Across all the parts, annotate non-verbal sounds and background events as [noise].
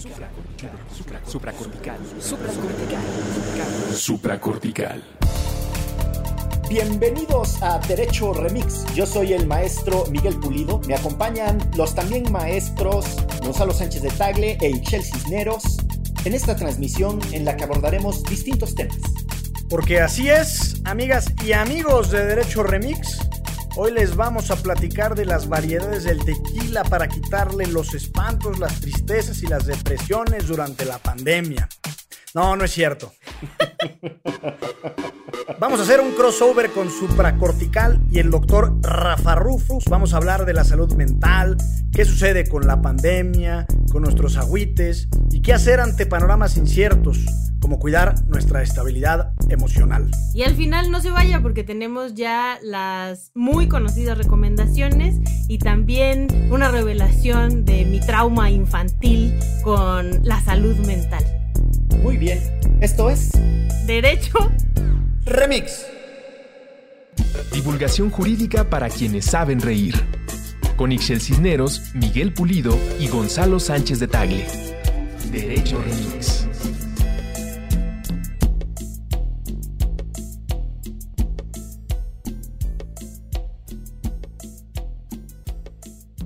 Supracortical. Supracortical. Supracortical. Bienvenidos a Derecho Remix. Yo soy el maestro Miguel Pulido. Me acompañan los también maestros Gonzalo Sánchez de Tagle e Ixel Cisneros en esta transmisión en la que abordaremos distintos temas. Porque así es, amigas y amigos de Derecho Remix. Hoy les vamos a platicar de las variedades del tequila para quitarle los espantos, las tristezas y las depresiones durante la pandemia. No, no es cierto. [laughs] Vamos a hacer un crossover con Supracortical y el doctor Rafa Rufus. Vamos a hablar de la salud mental, qué sucede con la pandemia, con nuestros agüites y qué hacer ante panoramas inciertos, como cuidar nuestra estabilidad emocional. Y al final no se vaya porque tenemos ya las muy conocidas recomendaciones y también una revelación de mi trauma infantil con la salud mental. Muy bien, esto es Derecho Remix. Divulgación jurídica para quienes saben reír. Con Ixel Cisneros, Miguel Pulido y Gonzalo Sánchez de Tagle. Derecho Remix.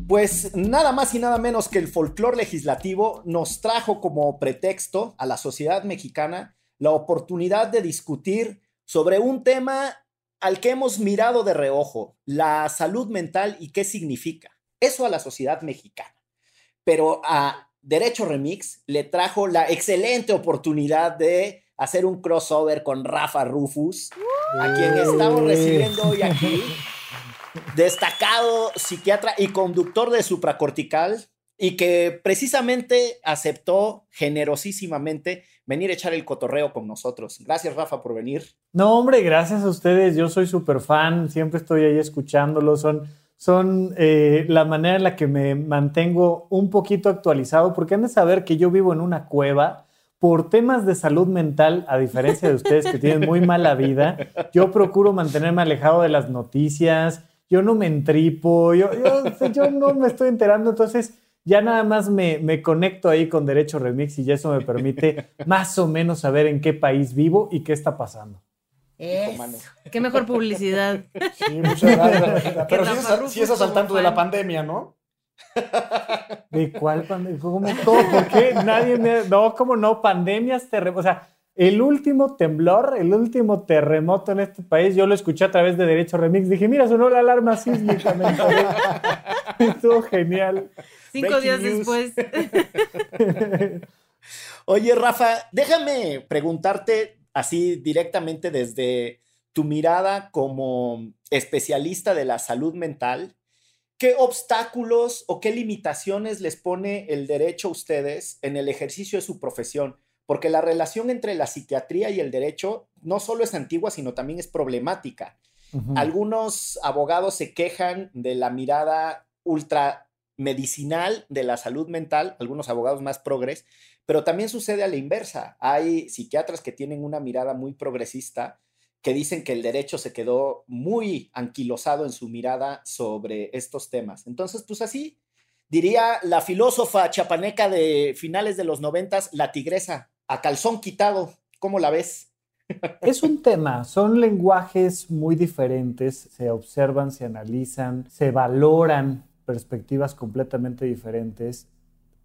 Pues nada más y nada menos que el folclore legislativo nos trajo como pretexto a la sociedad mexicana la oportunidad de discutir sobre un tema al que hemos mirado de reojo, la salud mental y qué significa. Eso a la sociedad mexicana. Pero a Derecho Remix le trajo la excelente oportunidad de hacer un crossover con Rafa Rufus, a quien estamos recibiendo hoy aquí destacado psiquiatra y conductor de supracortical y que precisamente aceptó generosísimamente venir a echar el cotorreo con nosotros. Gracias, Rafa, por venir. No, hombre, gracias a ustedes. Yo soy súper fan, siempre estoy ahí escuchándolo. Son, son eh, la manera en la que me mantengo un poquito actualizado, porque han de saber que yo vivo en una cueva por temas de salud mental, a diferencia de ustedes que tienen muy mala vida. Yo procuro mantenerme alejado de las noticias yo no me entripo, yo, yo, no me estoy enterando, entonces ya nada más me, me, conecto ahí con Derecho Remix y ya eso me permite [laughs] más o menos saber en qué país vivo y qué está pasando. Qué mejor publicidad. Sí, muchas [laughs] gracias. Pero si es, al tanto de la pandemia, ¿no? ¿De cuál pandemia? ¿Cómo, ¿Cómo? ¿Por qué? Nadie me... No, ¿cómo no? Pandemias, terremotos. O sea, el último temblor, el último terremoto en este país, yo lo escuché a través de Derecho Remix. Dije, mira, sonó la alarma sísmica. [laughs] Estuvo genial. Cinco días después. [laughs] Oye, Rafa, déjame preguntarte así directamente desde tu mirada como especialista de la salud mental. ¿Qué obstáculos o qué limitaciones les pone el derecho a ustedes en el ejercicio de su profesión? Porque la relación entre la psiquiatría y el derecho no solo es antigua, sino también es problemática. Algunos abogados se quejan de la mirada ultra medicinal de la salud mental, algunos abogados más progres, pero también sucede a la inversa. Hay psiquiatras que tienen una mirada muy progresista que dicen que el derecho se quedó muy anquilosado en su mirada sobre estos temas. Entonces, pues así diría la filósofa chapaneca de finales de los noventas, la tigresa, a calzón quitado. ¿Cómo la ves? Es un tema, son lenguajes muy diferentes, se observan, se analizan, se valoran perspectivas completamente diferentes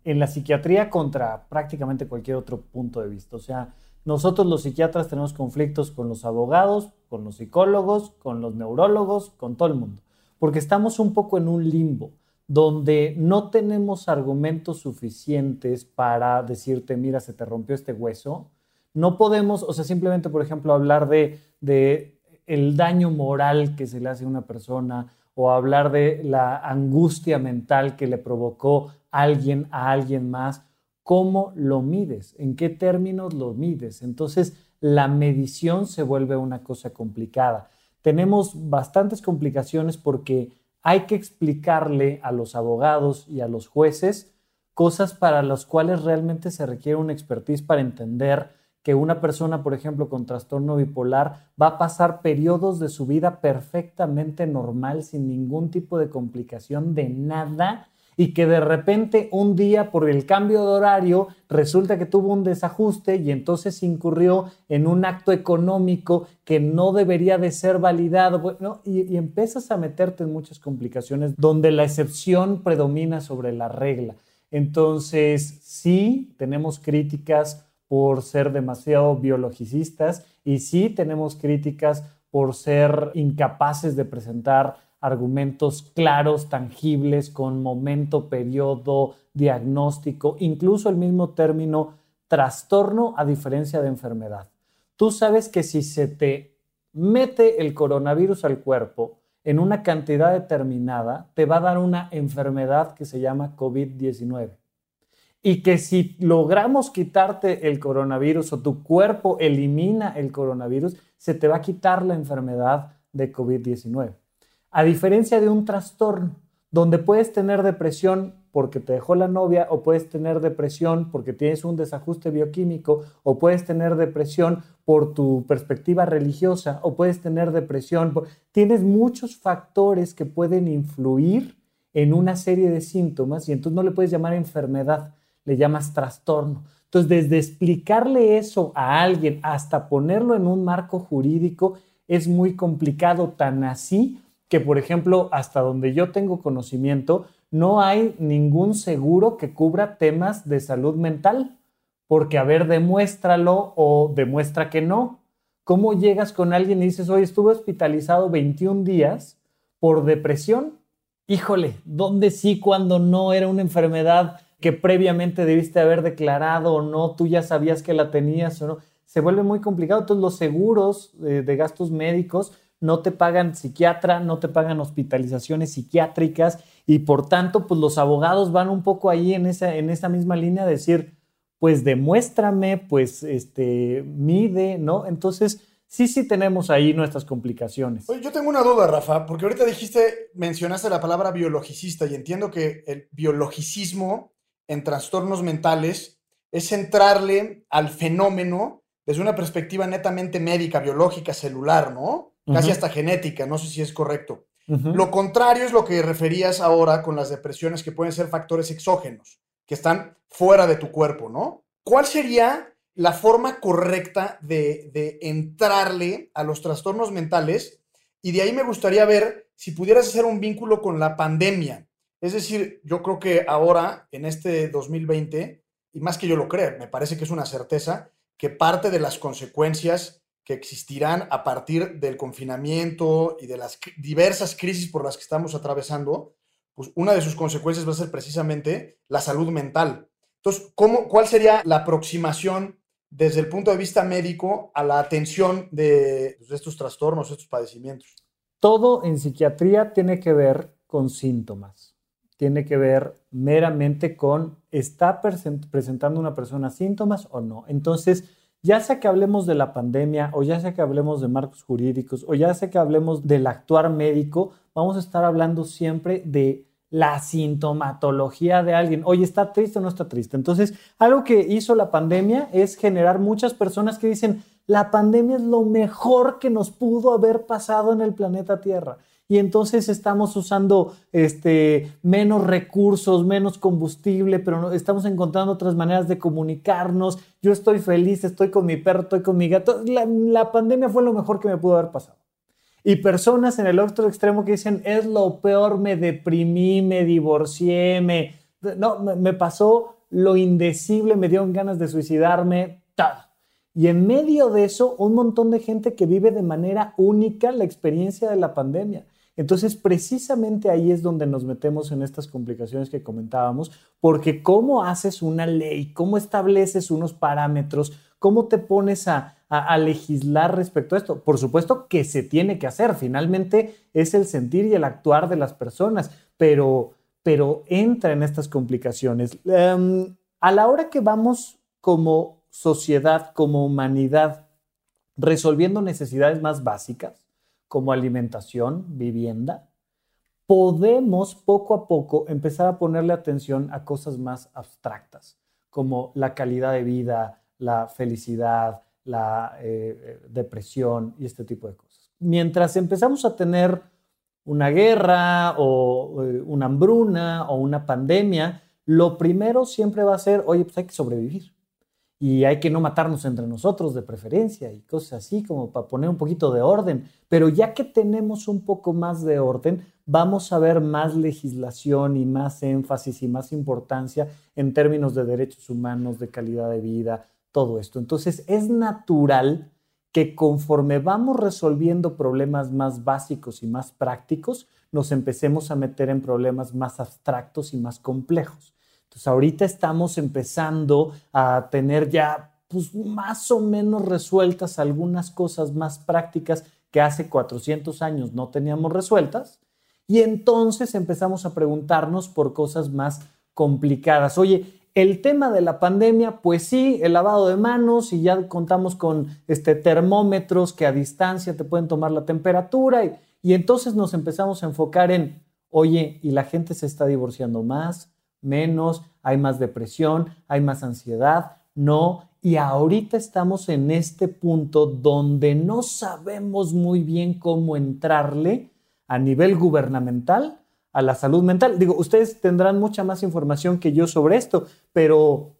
en la psiquiatría contra prácticamente cualquier otro punto de vista. O sea, nosotros los psiquiatras tenemos conflictos con los abogados, con los psicólogos, con los neurólogos, con todo el mundo, porque estamos un poco en un limbo donde no tenemos argumentos suficientes para decirte, mira, se te rompió este hueso. No podemos, o sea, simplemente, por ejemplo, hablar de, de el daño moral que se le hace a una persona o hablar de la angustia mental que le provocó alguien a alguien más. ¿Cómo lo mides? ¿En qué términos lo mides? Entonces, la medición se vuelve una cosa complicada. Tenemos bastantes complicaciones porque hay que explicarle a los abogados y a los jueces cosas para las cuales realmente se requiere una expertise para entender que una persona, por ejemplo, con trastorno bipolar va a pasar periodos de su vida perfectamente normal, sin ningún tipo de complicación de nada, y que de repente un día por el cambio de horario resulta que tuvo un desajuste y entonces incurrió en un acto económico que no debería de ser validado y, y empiezas a meterte en muchas complicaciones donde la excepción predomina sobre la regla. Entonces, sí, tenemos críticas por ser demasiado biologicistas y sí tenemos críticas por ser incapaces de presentar argumentos claros, tangibles, con momento, periodo, diagnóstico, incluso el mismo término trastorno a diferencia de enfermedad. Tú sabes que si se te mete el coronavirus al cuerpo en una cantidad determinada, te va a dar una enfermedad que se llama COVID-19. Y que si logramos quitarte el coronavirus o tu cuerpo elimina el coronavirus, se te va a quitar la enfermedad de COVID-19. A diferencia de un trastorno, donde puedes tener depresión porque te dejó la novia, o puedes tener depresión porque tienes un desajuste bioquímico, o puedes tener depresión por tu perspectiva religiosa, o puedes tener depresión. Tienes muchos factores que pueden influir en una serie de síntomas y entonces no le puedes llamar enfermedad, le llamas trastorno. Entonces, desde explicarle eso a alguien hasta ponerlo en un marco jurídico es muy complicado, tan así que, por ejemplo, hasta donde yo tengo conocimiento, no hay ningún seguro que cubra temas de salud mental. Porque, a ver, demuéstralo o demuestra que no. ¿Cómo llegas con alguien y dices, hoy estuve hospitalizado 21 días por depresión? Híjole, ¿dónde sí cuando no era una enfermedad que previamente debiste haber declarado o no? Tú ya sabías que la tenías o no. Se vuelve muy complicado. Entonces, los seguros de, de gastos médicos no te pagan psiquiatra, no te pagan hospitalizaciones psiquiátricas y por tanto, pues los abogados van un poco ahí en esa, en esa misma línea de decir, pues demuéstrame, pues este, mide, ¿no? Entonces, sí, sí tenemos ahí nuestras complicaciones. Oye, yo tengo una duda, Rafa, porque ahorita dijiste, mencionaste la palabra biologicista y entiendo que el biologicismo en trastornos mentales es centrarle al fenómeno desde una perspectiva netamente médica, biológica, celular, ¿no? Casi hasta genética, no sé si es correcto. Lo contrario es lo que referías ahora con las depresiones que pueden ser factores exógenos, que están fuera de tu cuerpo, ¿no? ¿Cuál sería la forma correcta de, de entrarle a los trastornos mentales? Y de ahí me gustaría ver si pudieras hacer un vínculo con la pandemia. Es decir, yo creo que ahora, en este 2020, y más que yo lo creo, me parece que es una certeza, que parte de las consecuencias que existirán a partir del confinamiento y de las diversas crisis por las que estamos atravesando, pues una de sus consecuencias va a ser precisamente la salud mental. Entonces, ¿cómo, ¿cuál sería la aproximación desde el punto de vista médico a la atención de, pues, estos trastornos, estos padecimientos? Todo en psiquiatría tiene que ver con síntomas. Tiene que ver meramente con, ¿está presentando una persona síntomas o no? Entonces, ya sea que hablemos de la pandemia o ya sea que hablemos de marcos jurídicos o ya sea que hablemos del actuar médico, vamos a estar hablando siempre de la sintomatología de alguien. Oye, ¿está triste o no está triste? Entonces, algo que hizo la pandemia es generar muchas personas que dicen, la pandemia es lo mejor que nos pudo haber pasado en el planeta Tierra y entonces estamos usando este, menos recursos, menos combustible, pero estamos encontrando otras maneras de comunicarnos. Yo estoy feliz, estoy con mi perro, estoy con mi gato. La, pandemia fue lo mejor que me pudo haber pasado. Y personas en el otro extremo que dicen, es lo peor, me deprimí, me divorcié, me, no, me pasó lo indecible, me dieron ganas de suicidarme, tal. Y en medio de eso, un montón de gente que vive de manera única la experiencia de la pandemia. Entonces, precisamente ahí es donde nos metemos en estas complicaciones que comentábamos, porque cómo haces una ley, cómo estableces unos parámetros, cómo te pones a, legislar respecto a esto. Por supuesto que se tiene que hacer, finalmente es el sentir y el actuar de las personas, pero, entra en estas complicaciones. Em, a la hora que vamos como sociedad, como humanidad, resolviendo necesidades más básicas, como alimentación, vivienda, podemos poco a poco empezar a ponerle atención a cosas más abstractas, como la calidad de vida, la felicidad, la eh, depresión y este tipo de cosas. Mientras empezamos a tener una guerra o eh, una hambruna o una pandemia, lo primero siempre va a ser, oye, pues hay que sobrevivir y hay que no matarnos entre nosotros de preferencia y cosas así como para poner un poquito de orden. Pero ya que tenemos un poco más de orden, vamos a ver más legislación y más énfasis y más importancia en términos de derechos humanos, de calidad de vida, todo esto. Entonces es natural que conforme vamos resolviendo problemas más básicos y más prácticos, nos empecemos a meter en problemas más abstractos y más complejos. Entonces ahorita estamos empezando a tener ya pues más o menos resueltas algunas cosas más prácticas que hace 400 años no teníamos resueltas y entonces empezamos a preguntarnos por cosas más complicadas. Oye, el tema de la pandemia, pues sí, el lavado de manos y ya contamos con este, termómetros que a distancia te pueden tomar la temperatura y, y entonces nos empezamos a enfocar en, oye, ¿y la gente se está divorciando más? Menos, hay más depresión, hay más ansiedad, no. Y ahorita estamos en este punto donde no sabemos muy bien cómo entrarle a nivel gubernamental a la salud mental. Digo, ustedes tendrán mucha más información que yo sobre esto, pero,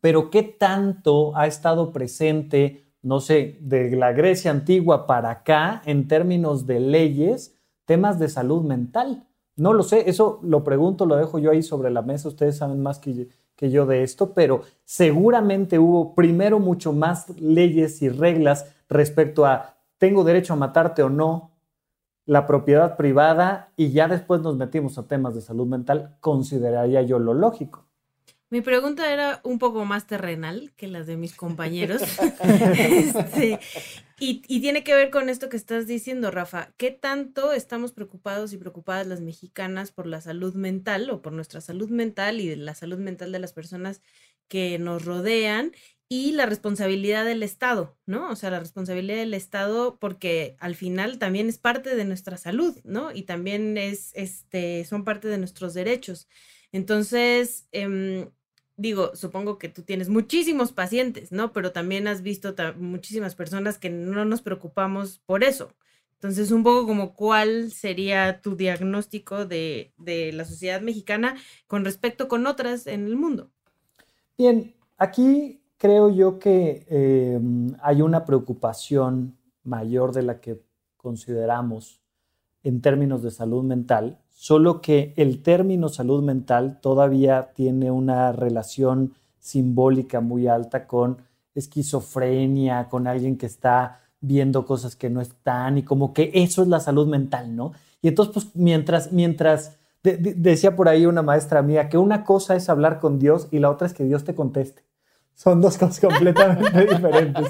pero ¿qué tanto ha estado presente, no sé, de la Grecia antigua para acá en términos de leyes, temas de salud mental? No lo sé, eso lo pregunto, lo dejo yo ahí sobre la mesa, ustedes saben más que, que yo de esto, pero seguramente hubo primero mucho más leyes y reglas respecto a tengo derecho a matarte o no, la propiedad privada y ya después nos metimos a temas de salud mental, consideraría yo lo lógico. Mi pregunta era un poco más terrenal que las de mis compañeros. [laughs] [laughs] Este, y, tiene que ver con esto que estás diciendo, Rafa. ¿Qué tanto estamos preocupados y preocupadas las mexicanas por la salud mental o por nuestra salud mental y la salud mental de las personas que nos rodean? Y la responsabilidad del Estado, ¿no? O sea, la responsabilidad del Estado porque al final también es parte de nuestra salud, ¿no? Y también es, este, son parte de nuestros derechos. Entonces, eh, digo, supongo que tú tienes muchísimos pacientes, ¿no? Pero también has visto muchísimas personas que no nos preocupamos por eso. Entonces, un poco como cuál sería tu diagnóstico de, la sociedad mexicana con respecto con otras en el mundo. Bien, aquí creo yo que em, hay una preocupación mayor de la que consideramos en términos de salud mental solo que el término salud mental todavía tiene una relación simbólica muy alta con esquizofrenia, con alguien que está viendo cosas que no están y como que eso es la salud mental, ¿no? Y entonces, pues mientras, mientras, decía por ahí una maestra mía, que una cosa es hablar con Dios y la otra es que Dios te conteste son dos cosas [laughs] completamente diferentes.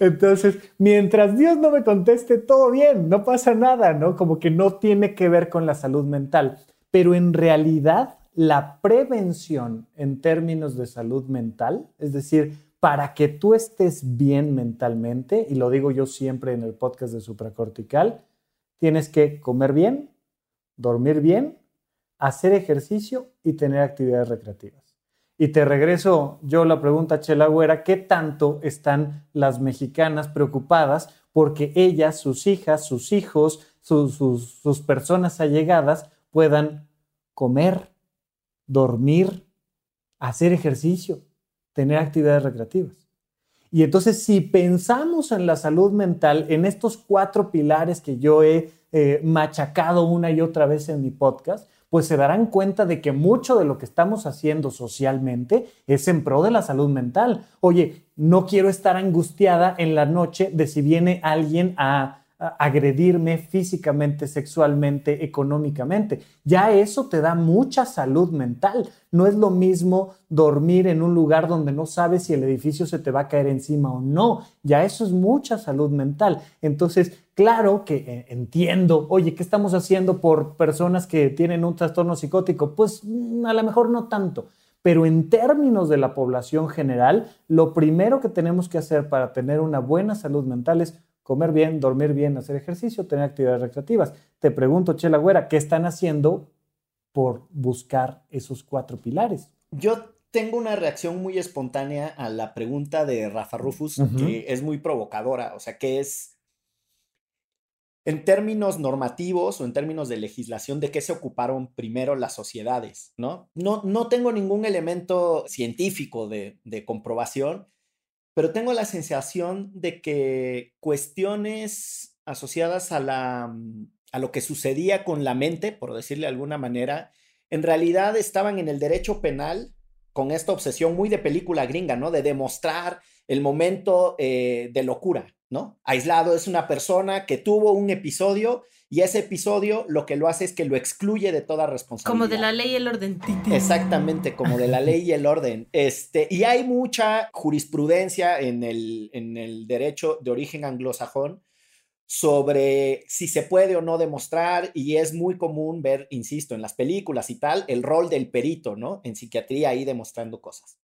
Entonces, mientras Dios no me conteste, todo bien, no pasa nada, ¿no? Como que no tiene que ver con la salud mental. Pero en realidad, la prevención en términos de salud mental, es decir, para que tú estés bien mentalmente, y lo digo yo siempre en el podcast de supracortical, tienes que comer bien, dormir bien, hacer ejercicio y tener actividades recreativas. Y te regreso yo la pregunta, Chela Güera, ¿qué tanto están las mexicanas preocupadas porque ellas, sus hijas, sus hijos, sus, sus personas allegadas puedan comer, dormir, hacer ejercicio, tener actividades recreativas? Y entonces, si pensamos en la salud mental, en estos cuatro pilares que yo he eh, machacado una y otra vez en mi podcast, pues se darán cuenta de que mucho de lo que estamos haciendo socialmente es en pro de la salud mental. Oye, no quiero estar angustiada en la noche de si viene alguien a agredirme físicamente, sexualmente, económicamente. Ya eso te da mucha salud mental. No es lo mismo dormir en un lugar donde no sabes si el edificio se te va a caer encima o no. Ya eso es mucha salud mental. Entonces, claro que eh, entiendo, oye, ¿qué estamos haciendo por personas que tienen un trastorno psicótico? Pues mm, a lo mejor no tanto. Pero en términos de la población general, lo primero que tenemos que hacer para tener una buena salud mental es comer bien, dormir bien, hacer ejercicio, tener actividades recreativas. Te pregunto, Chela Güera, ¿qué están haciendo por buscar esos cuatro pilares? Yo tengo una reacción muy espontánea a la pregunta de Rafa Rufus, que es muy provocadora, o sea, que es, en términos normativos o en términos de legislación, de qué se ocuparon primero las sociedades, ¿no? No, no tengo ningún elemento científico de, de comprobación, pero tengo la sensación de que cuestiones asociadas a, la, a lo que sucedía con la mente, por decirle de alguna manera, en realidad estaban en el derecho penal con esta obsesión muy de película gringa, ¿no? De demostrar el momento eh, de locura, ¿no? Aislado es una persona que tuvo un episodio y ese episodio lo que lo hace es que lo excluye de toda responsabilidad. Como de la ley y el orden. Exactamente, como de la ley y el orden. Este, y hay mucha jurisprudencia en el, en el derecho de origen anglosajón sobre si se puede o no demostrar y es muy común ver, insisto, en las películas y tal, el rol del perito, ¿no? En psiquiatría ahí demostrando cosas.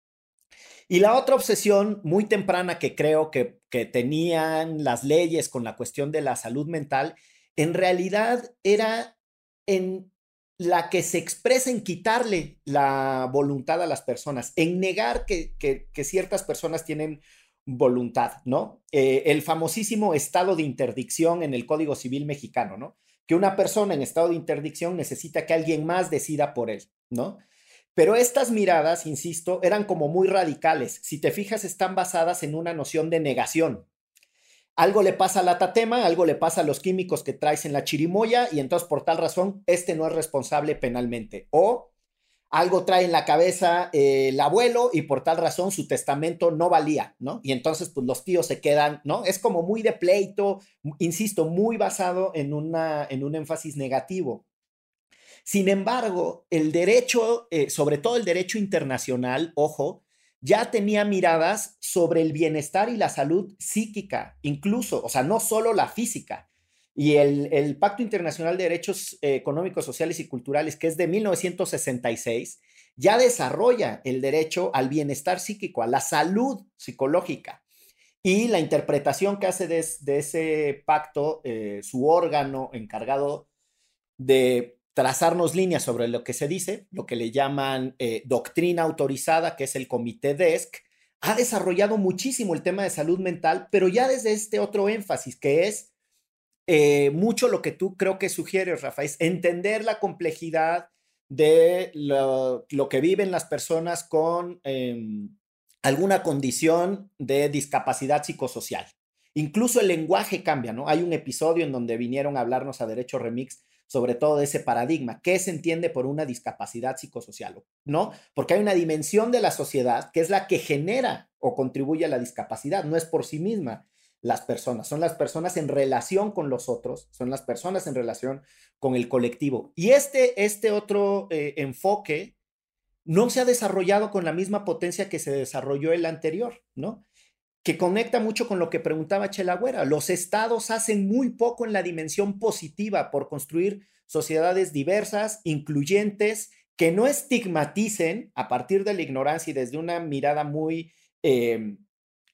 Y la otra obsesión muy temprana que creo que, que tenían las leyes con la cuestión de la salud mental, en realidad era en la que se expresa en quitarle la voluntad a las personas, en negar que, que, ciertas personas tienen voluntad, ¿no? Eh, el famosísimo estado de interdicción en el Código Civil mexicano, ¿no? Que una persona en estado de interdicción necesita que alguien más decida por él, ¿no? Pero estas miradas, insisto, eran como muy radicales. Si te fijas, están basadas en una noción de negación. Algo le pasa a la tatema, algo le pasa a los químicos que traes en la chirimoya y entonces por tal razón este no es responsable penalmente. O algo trae en la cabeza eh, el abuelo y por tal razón su testamento no valía, ¿no? Y entonces pues los tíos se quedan, ¿no? Es como muy de pleito, insisto, muy basado en, una, en un énfasis negativo. Sin embargo, el derecho, eh, sobre todo el derecho internacional, ojo, ya tenía miradas sobre el bienestar y la salud psíquica, incluso, o sea, no solo la física. Y el, Pacto Internacional de Derechos eh, Económicos, Sociales y Culturales, que es de 1966, ya desarrolla el derecho al bienestar psíquico, a la salud psicológica. Y la interpretación que hace de, ese pacto, eh, su órgano encargado de trazarnos líneas sobre lo que se dice, lo que le llaman eh, doctrina autorizada, que es el comité DESC, ha desarrollado muchísimo el tema de salud mental, pero ya desde este otro énfasis, que es eh, mucho lo que tú creo que sugieres, Rafa, es entender la complejidad de lo, que viven las personas con em, alguna condición de discapacidad psicosocial. Incluso el lenguaje cambia, ¿no? Hay un episodio en donde vinieron a hablarnos a Derecho Remix sobre todo de ese paradigma. ¿Qué se entiende por una discapacidad psicosocial? ¿No? Porque hay una dimensión de la sociedad que es la que genera o contribuye a la discapacidad, no es por sí misma las personas, son las personas en relación con los otros, son las personas en relación con el colectivo. Y este, este otro eh, enfoque no se ha desarrollado con la misma potencia que se desarrolló el anterior, ¿no? Que conecta mucho con lo que preguntaba Chelagüera. Los estados hacen muy poco en la dimensión positiva por construir sociedades diversas, incluyentes, que no estigmaticen a partir de la ignorancia y desde una mirada muy, em,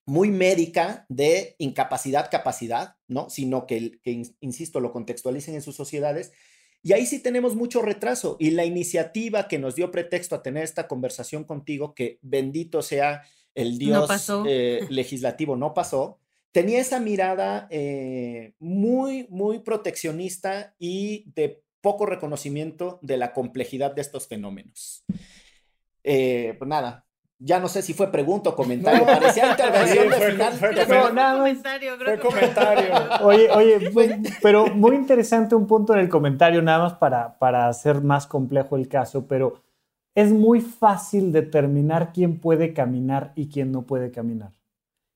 muy médica de incapacidad-capacidad, ¿no? Sino que, que, insisto, lo contextualicen en sus sociedades. Y ahí sí tenemos mucho retraso. Y la iniciativa que nos dio pretexto a tener esta conversación contigo, que bendito sea el dios eh, [laughs] legislativo no pasó, tenía esa mirada eh, muy, muy proteccionista y de poco reconocimiento de la complejidad de estos fenómenos. Eh, pues nada, ya no sé si fue pregunta o comentario. [laughs] Parecía intervención de final. Fue, comentario, fue comentario. Oye, oye, pero muy interesante un punto en el comentario, nada más para, para hacer más complejo el caso, pero es muy fácil determinar quién puede caminar y quién no puede caminar.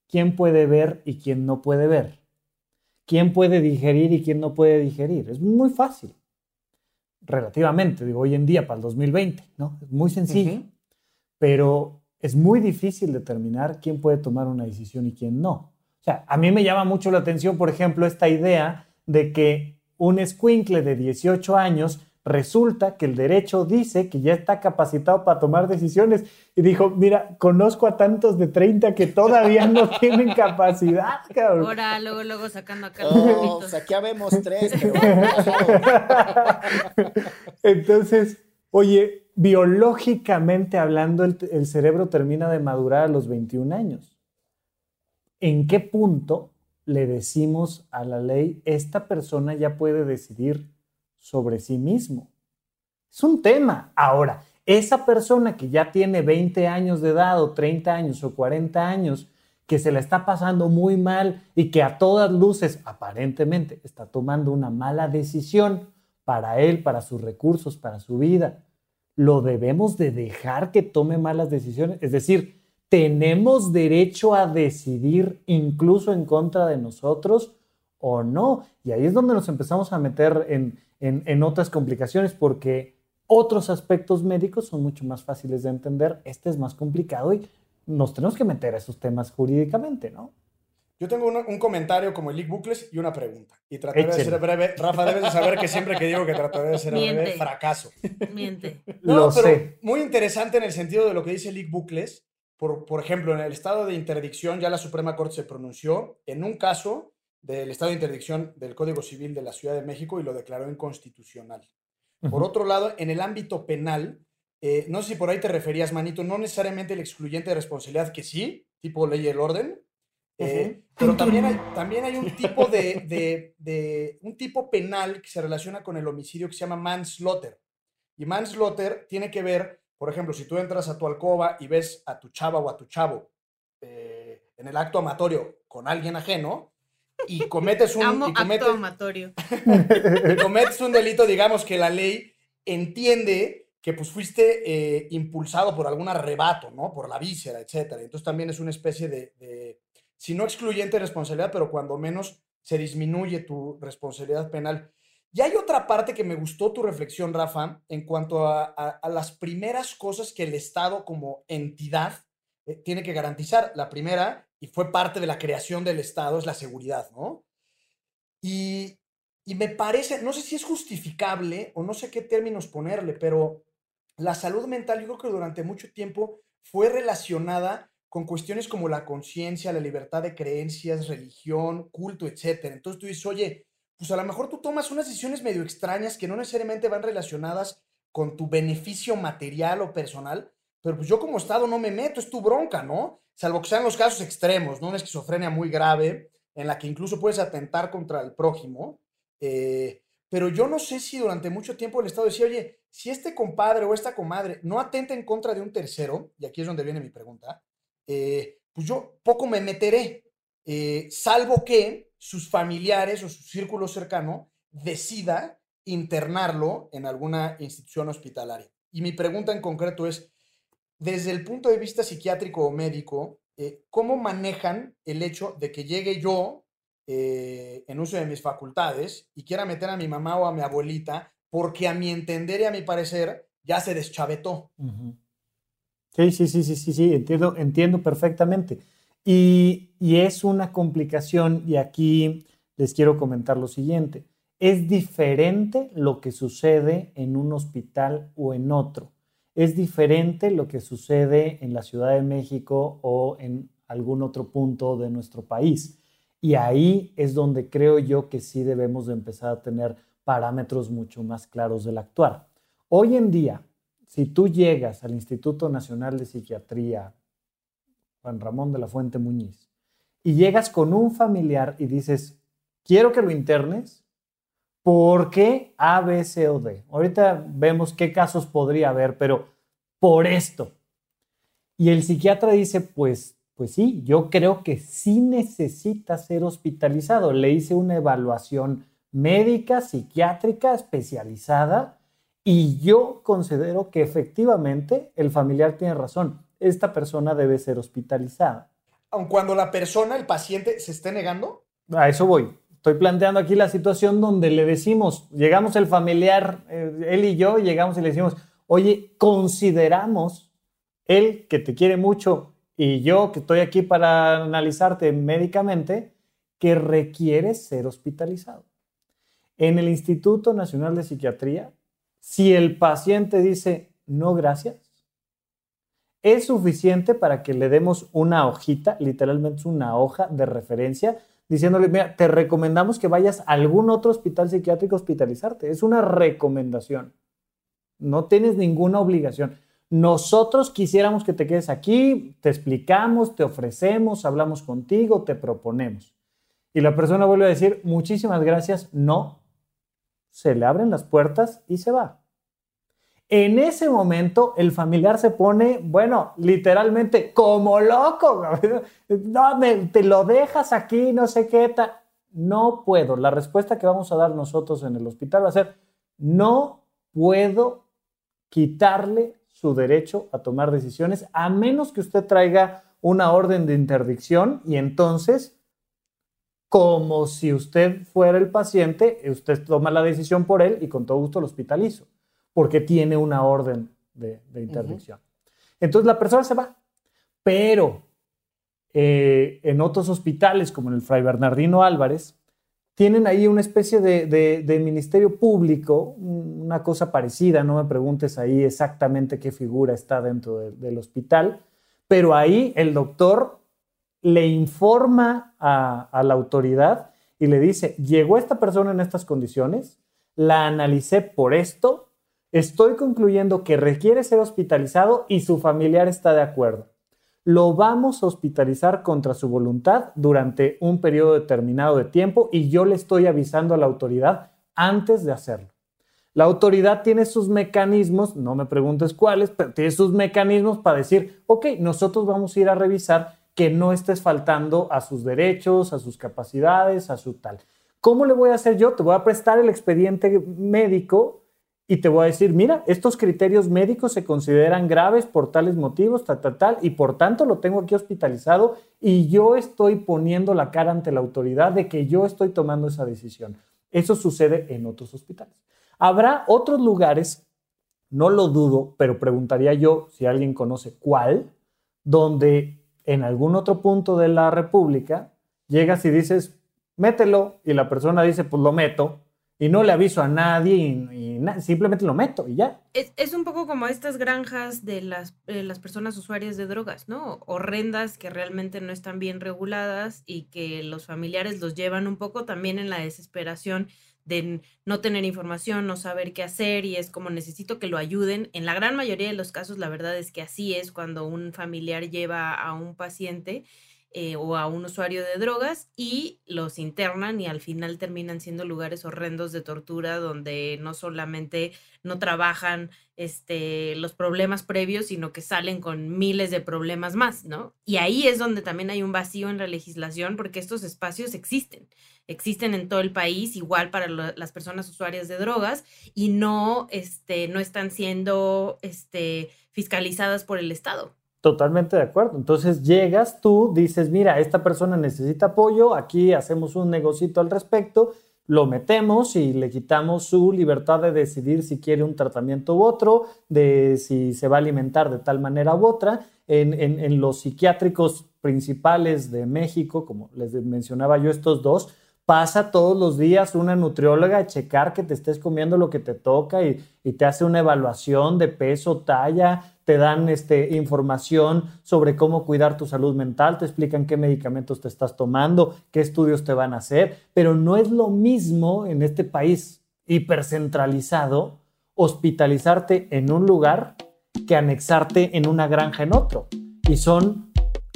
Quién puede ver y quién no puede ver. Quién puede digerir y quién no puede digerir. Es muy fácil. Relativamente, digo, hoy en día para el 2020, ¿no? Es muy sencillo. Pero es muy difícil determinar quién puede tomar una decisión y quién no. O sea, a mí me llama mucho la atención, por ejemplo, esta idea de que un escuincle de 18 años resulta que el derecho dice que ya está capacitado para tomar decisiones. Y dijo, mira, conozco a tantos de 30 que todavía no [laughs] tienen capacidad, cabrón. Ahora, luego, luego sacando acá oh, los aquí vemos tres. [laughs] Entonces, oye, biológicamente hablando, el, el cerebro termina de madurar a los 21 años. ¿En qué punto le decimos a la ley, esta persona ya puede decidir sobre sí mismo. Es un tema. Ahora, esa persona que ya tiene 20 años de edad o 30 años o 40 años, que se la está pasando muy mal y que a todas luces aparentemente está tomando una mala decisión para él, para sus recursos, para su vida, lo debemos de dejar que tome malas decisiones. Es decir, tenemos derecho a decidir incluso en contra de nosotros o no. Y ahí es donde nos empezamos a meter en, otras complicaciones porque otros aspectos médicos son mucho más fáciles de entender. Este es más complicado y nos tenemos que meter a esos temas jurídicamente, ¿no? Yo tengo un, comentario como el League Bucles y una pregunta. Y trataré de ser breve. Rafa, debes de saber que siempre que digo que trataré de ser breve, fracaso. Miente. [laughs] lo sé. Muy interesante en el sentido de lo que dice League Bucles. Por, por ejemplo, en el estado de interdicción ya la Suprema Corte se pronunció en un caso del estado de interdicción del Código Civil de la Ciudad de México y lo declaró inconstitucional. Por otro lado, en el ámbito penal, eh, no sé si por ahí te referías, Manito, no necesariamente el excluyente de responsabilidad, que sí, tipo ley y el orden, eh, pero también hay, también hay un tipo de, de, de, un tipo penal que se relaciona con el homicidio que se llama manslaughter. Y manslaughter tiene que ver, por ejemplo, si tú entras a tu alcoba y ves a tu chava o a tu chavo eh, en el acto amatorio con alguien ajeno y cometes un, Amo y cometes, acto amatorio. [laughs] y cometes un delito, digamos que la ley entiende que pues fuiste eh, impulsado por algún arrebato, ¿no? Por la víscera, etcétera. Entonces también es una especie de, de, si no excluyente responsabilidad, pero cuando menos se disminuye tu responsabilidad penal. Y hay otra parte que me gustó tu reflexión, Rafa, en cuanto a, a, las primeras cosas que el Estado como entidad eh, tiene que garantizar. La primera, y fue parte de la creación del Estado, es la seguridad, ¿no? Y, y me parece, no sé si es justificable o no sé qué términos ponerle, pero la salud mental yo creo que durante mucho tiempo fue relacionada con cuestiones como la conciencia, la libertad de creencias, religión, culto, etc. Entonces tú dices, oye, pues a lo mejor tú tomas unas decisiones medio extrañas que no necesariamente van relacionadas con tu beneficio material o personal, pero pues yo como Estado no me meto, es tu bronca, ¿no? Salvo que sean los casos extremos, ¿no? Una esquizofrenia muy grave en la que incluso puedes atentar contra el prójimo. Eh, pero yo no sé si durante mucho tiempo el Estado decía, oye, si este compadre o esta comadre no atenta en contra de un tercero, y aquí es donde viene mi pregunta, eh, pues yo poco me meteré, eh, salvo que sus familiares o su círculo cercano decida internarlo en alguna institución hospitalaria. Y mi pregunta en concreto es, desde el punto de vista psiquiátrico o médico, eh, ¿cómo manejan el hecho de que llegue yo eh, en uso de mis facultades y quiera meter a mi mamá o a mi abuelita porque a mi entender y a mi parecer ya se deschavetó. Sí, sí, sí, sí, sí, sí, entiendo, entiendo perfectamente. Y, y es una complicación y aquí les quiero comentar lo siguiente. Es diferente lo que sucede en un hospital o en otro. Es diferente lo que sucede en la Ciudad de México o en algún otro punto de nuestro país. Y ahí es donde creo yo que sí debemos de empezar a tener parámetros mucho más claros del actuar. Hoy en día, si tú llegas al Instituto Nacional de Psiquiatría, Juan Ramón de la Fuente Muñiz, y llegas con un familiar y dices, quiero que lo internes, ¿por qué A, B, C o D? Ahorita vemos qué casos podría haber, pero por esto. Y el psiquiatra dice, pues pues sí, yo creo que sí necesita ser hospitalizado. Le hice una evaluación médica, psiquiátrica, especializada y yo considero que efectivamente el familiar tiene razón. Esta persona debe ser hospitalizada. Aun cuando la persona, el paciente, se esté negando. A eso voy. Estoy planteando aquí la situación donde le decimos, llegamos el familiar, eh, él y yo, llegamos y le decimos, oye, consideramos, él que te quiere mucho, y yo que estoy aquí para analizarte médicamente, que requiere ser hospitalizado. En el Instituto Nacional de Psiquiatría, si el paciente dice no gracias, es suficiente para que le demos una hojita, literalmente una hoja de referencia, diciéndole, mira, te recomendamos que vayas a algún otro hospital psiquiátrico a hospitalizarte. Es una recomendación. No tienes ninguna obligación. Nosotros quisiéramos que te quedes aquí, te explicamos, te ofrecemos, hablamos contigo, te proponemos. Y la persona vuelve a decir, muchísimas gracias, no. Se le abren las puertas y se va. En ese momento el familiar se pone, bueno, literalmente como loco. No, te lo dejas aquí, no sé qué. No puedo. La respuesta que vamos a dar nosotros en el hospital va a ser, no puedo quitarle su derecho a tomar decisiones a menos que usted traiga una orden de interdicción y entonces, como si usted fuera el paciente, usted toma la decisión por él y con todo gusto lo hospitalizo, porque tiene una orden de, interdicción. Entonces la persona se va, pero eh, en otros hospitales, como en el Fray Bernardino Álvarez, tienen ahí una especie de, ministerio público, una cosa parecida, no me preguntes ahí exactamente qué figura está dentro del hospital, pero ahí el doctor le informa a, la autoridad y le dice, llegó esta persona en estas condiciones, la analicé por esto, estoy concluyendo que requiere ser hospitalizado y su familiar está de acuerdo lo vamos a hospitalizar contra su voluntad durante un periodo determinado de tiempo y yo le estoy avisando a la autoridad antes de hacerlo. La autoridad tiene sus mecanismos, no me preguntes cuáles, pero tiene sus mecanismos para decir, ok, nosotros vamos a ir a revisar que no estés faltando a sus derechos, a sus capacidades, a su tal. ¿Cómo le voy a hacer yo? Te voy a prestar el expediente médico y te voy a decir, mira, estos criterios médicos se consideran graves por tales motivos, tal, tal, tal, y por tanto lo tengo aquí hospitalizado y yo estoy poniendo la cara ante la autoridad de que yo estoy tomando esa decisión. Eso sucede en otros hospitales. Habrá otros lugares, no lo dudo, pero preguntaría yo si alguien conoce cuál, donde en algún otro punto de la República llegas y dices, mételo, y la persona dice, pues lo meto, y no le aviso a nadie y, simplemente lo meto y ya. Es, un poco como estas granjas de las, eh, las personas usuarias de drogas, ¿no? Horrendas que realmente no están bien reguladas y que los familiares los llevan un poco también en la desesperación de no tener información, no saber qué hacer y es como necesito que lo ayuden. En la gran mayoría de los casos, la verdad es que así es cuando un familiar lleva a un paciente eh, o a un usuario de drogas y los internan y al final terminan siendo lugares horrendos de tortura donde no solamente no trabajan este, los problemas previos, sino que salen con miles de problemas más, ¿no? Y ahí es donde también hay un vacío en la legislación porque estos espacios existen, existen en todo el país, igual para las personas usuarias de drogas y no, este, no están siendo este, fiscalizadas por el Estado. Totalmente de acuerdo. Entonces llegas tú, dices, mira, esta persona necesita apoyo, aquí hacemos un negocito al respecto, lo metemos y le quitamos su libertad de decidir si quiere un tratamiento u otro, de si se va a alimentar de tal manera u otra. En, los psiquiátricos principales de México, como les mencionaba yo, estos dos, pasa todos los días una nutrióloga a checar que te estés comiendo lo que te toca y, te hace una evaluación de peso, talla, te dan este, información sobre cómo cuidar tu salud mental, te explican qué medicamentos te estás tomando, qué estudios te van a hacer, pero no es lo mismo en este país hipercentralizado hospitalizarte en un lugar que anexarte en una granja en otro. Y son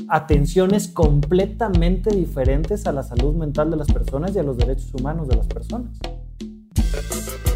atenciones completamente diferentes a la salud mental de las personas y a los derechos humanos de las personas.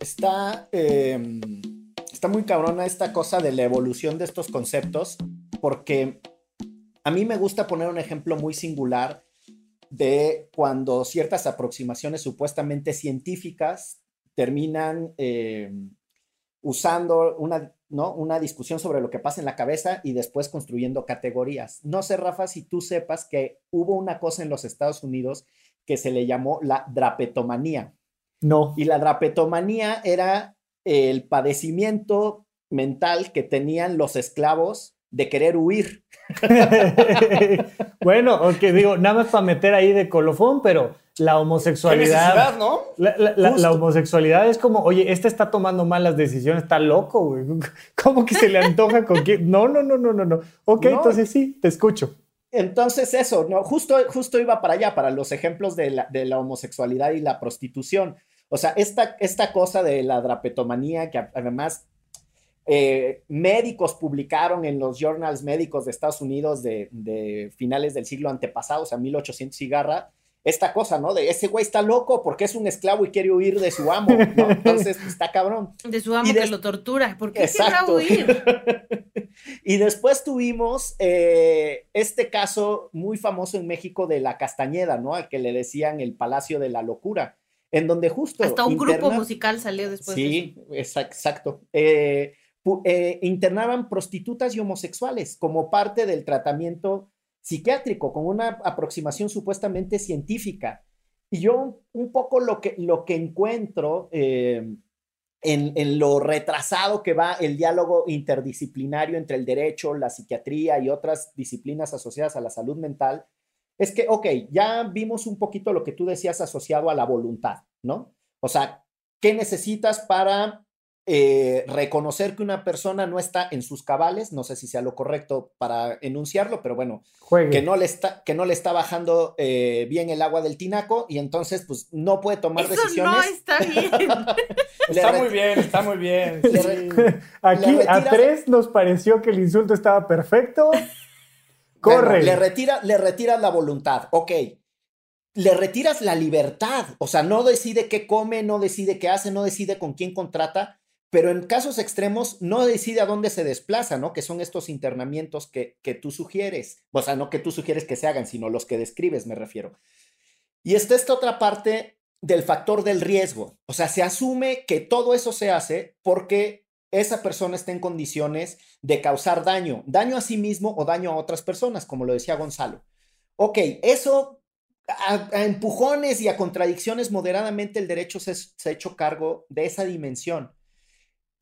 Está, em, está muy cabrona esta cosa de la evolución de estos conceptos, porque a mí me gusta poner un ejemplo muy singular de cuando ciertas aproximaciones supuestamente científicas terminan eh, usando una, ¿no? una discusión sobre lo que pasa en la cabeza y después construyendo categorías. No sé, Rafa, si tú sepas que hubo una cosa en los Estados Unidos que se le llamó la drapetomanía. No. Y la drapetomanía era el padecimiento mental que tenían los esclavos de querer huir. [laughs] bueno, ok, digo, nada más para meter ahí de colofón, pero la homosexualidad. ¿no? La, homosexualidad es como, oye, este está tomando malas decisiones, está loco, güey. [laughs] ¿Cómo que se le antoja con quién? No, no, no, no, no, no. Ok, entonces sí, te escucho. Entonces, eso, ¿no? Justo, justo iba para allá, para los ejemplos de la, homosexualidad y la prostitución. O sea, esta, esta cosa de la drapetomanía, que además eh, médicos publicaron en los journals médicos de Estados Unidos de, finales del siglo antepasado, o sea, 1800 cigarra, esta cosa, ¿no? De ese güey está loco porque es un esclavo y quiere huir de su amo, ¿no? Entonces, pues, [laughs] está cabrón. De su amo que lo tortura, ¿por qué Exacto. huir? [laughs] y después tuvimos eh, este caso muy famoso en México de la Castañeda, ¿no? Al que le decían el Palacio de la Locura, en donde justo... Hasta un grupo musical salió después. Sí, de eso. exacto. Eh, eh, internaban prostitutas y homosexuales como parte del tratamiento psiquiátrico, con una aproximación supuestamente científica. Y yo un poco lo que, lo que encuentro eh, en, en, lo retrasado que va el diálogo interdisciplinario entre el derecho, la psiquiatría y otras disciplinas asociadas a la salud mental, es que, ok, ya vimos un poquito lo que tú decías asociado a la voluntad, ¿no? O sea, ¿qué necesitas para eh, reconocer que una persona no está en sus cabales, no sé si sea lo correcto para enunciarlo, pero bueno, que no le está, que no le está bajando eh, bien el agua del tinaco y entonces pues no puede tomar Eso decisiones. No está [laughs] bien. está muy bien, está muy bien. [laughs] Aquí a tres nos pareció que el insulto estaba perfecto. [laughs] Corre. le retira, le retira la voluntad. Ok, le retiras la libertad, o sea, no decide qué come, no decide qué hace, no decide con quién contrata, pero en casos extremos no decide a dónde se desplaza, ¿no? Que son estos internamientos que, que tú sugieres, o sea, no que tú sugieres que se hagan, sino los que describes, me refiero. Y está esta otra parte del factor del riesgo, o sea, se asume que todo eso se hace porque esa persona está en condiciones de causar daño, daño a sí mismo o daño a otras personas, como lo decía Gonzalo. Ok, eso a, empujones y a contradicciones moderadamente el derecho se, se ha hecho cargo de esa dimensión.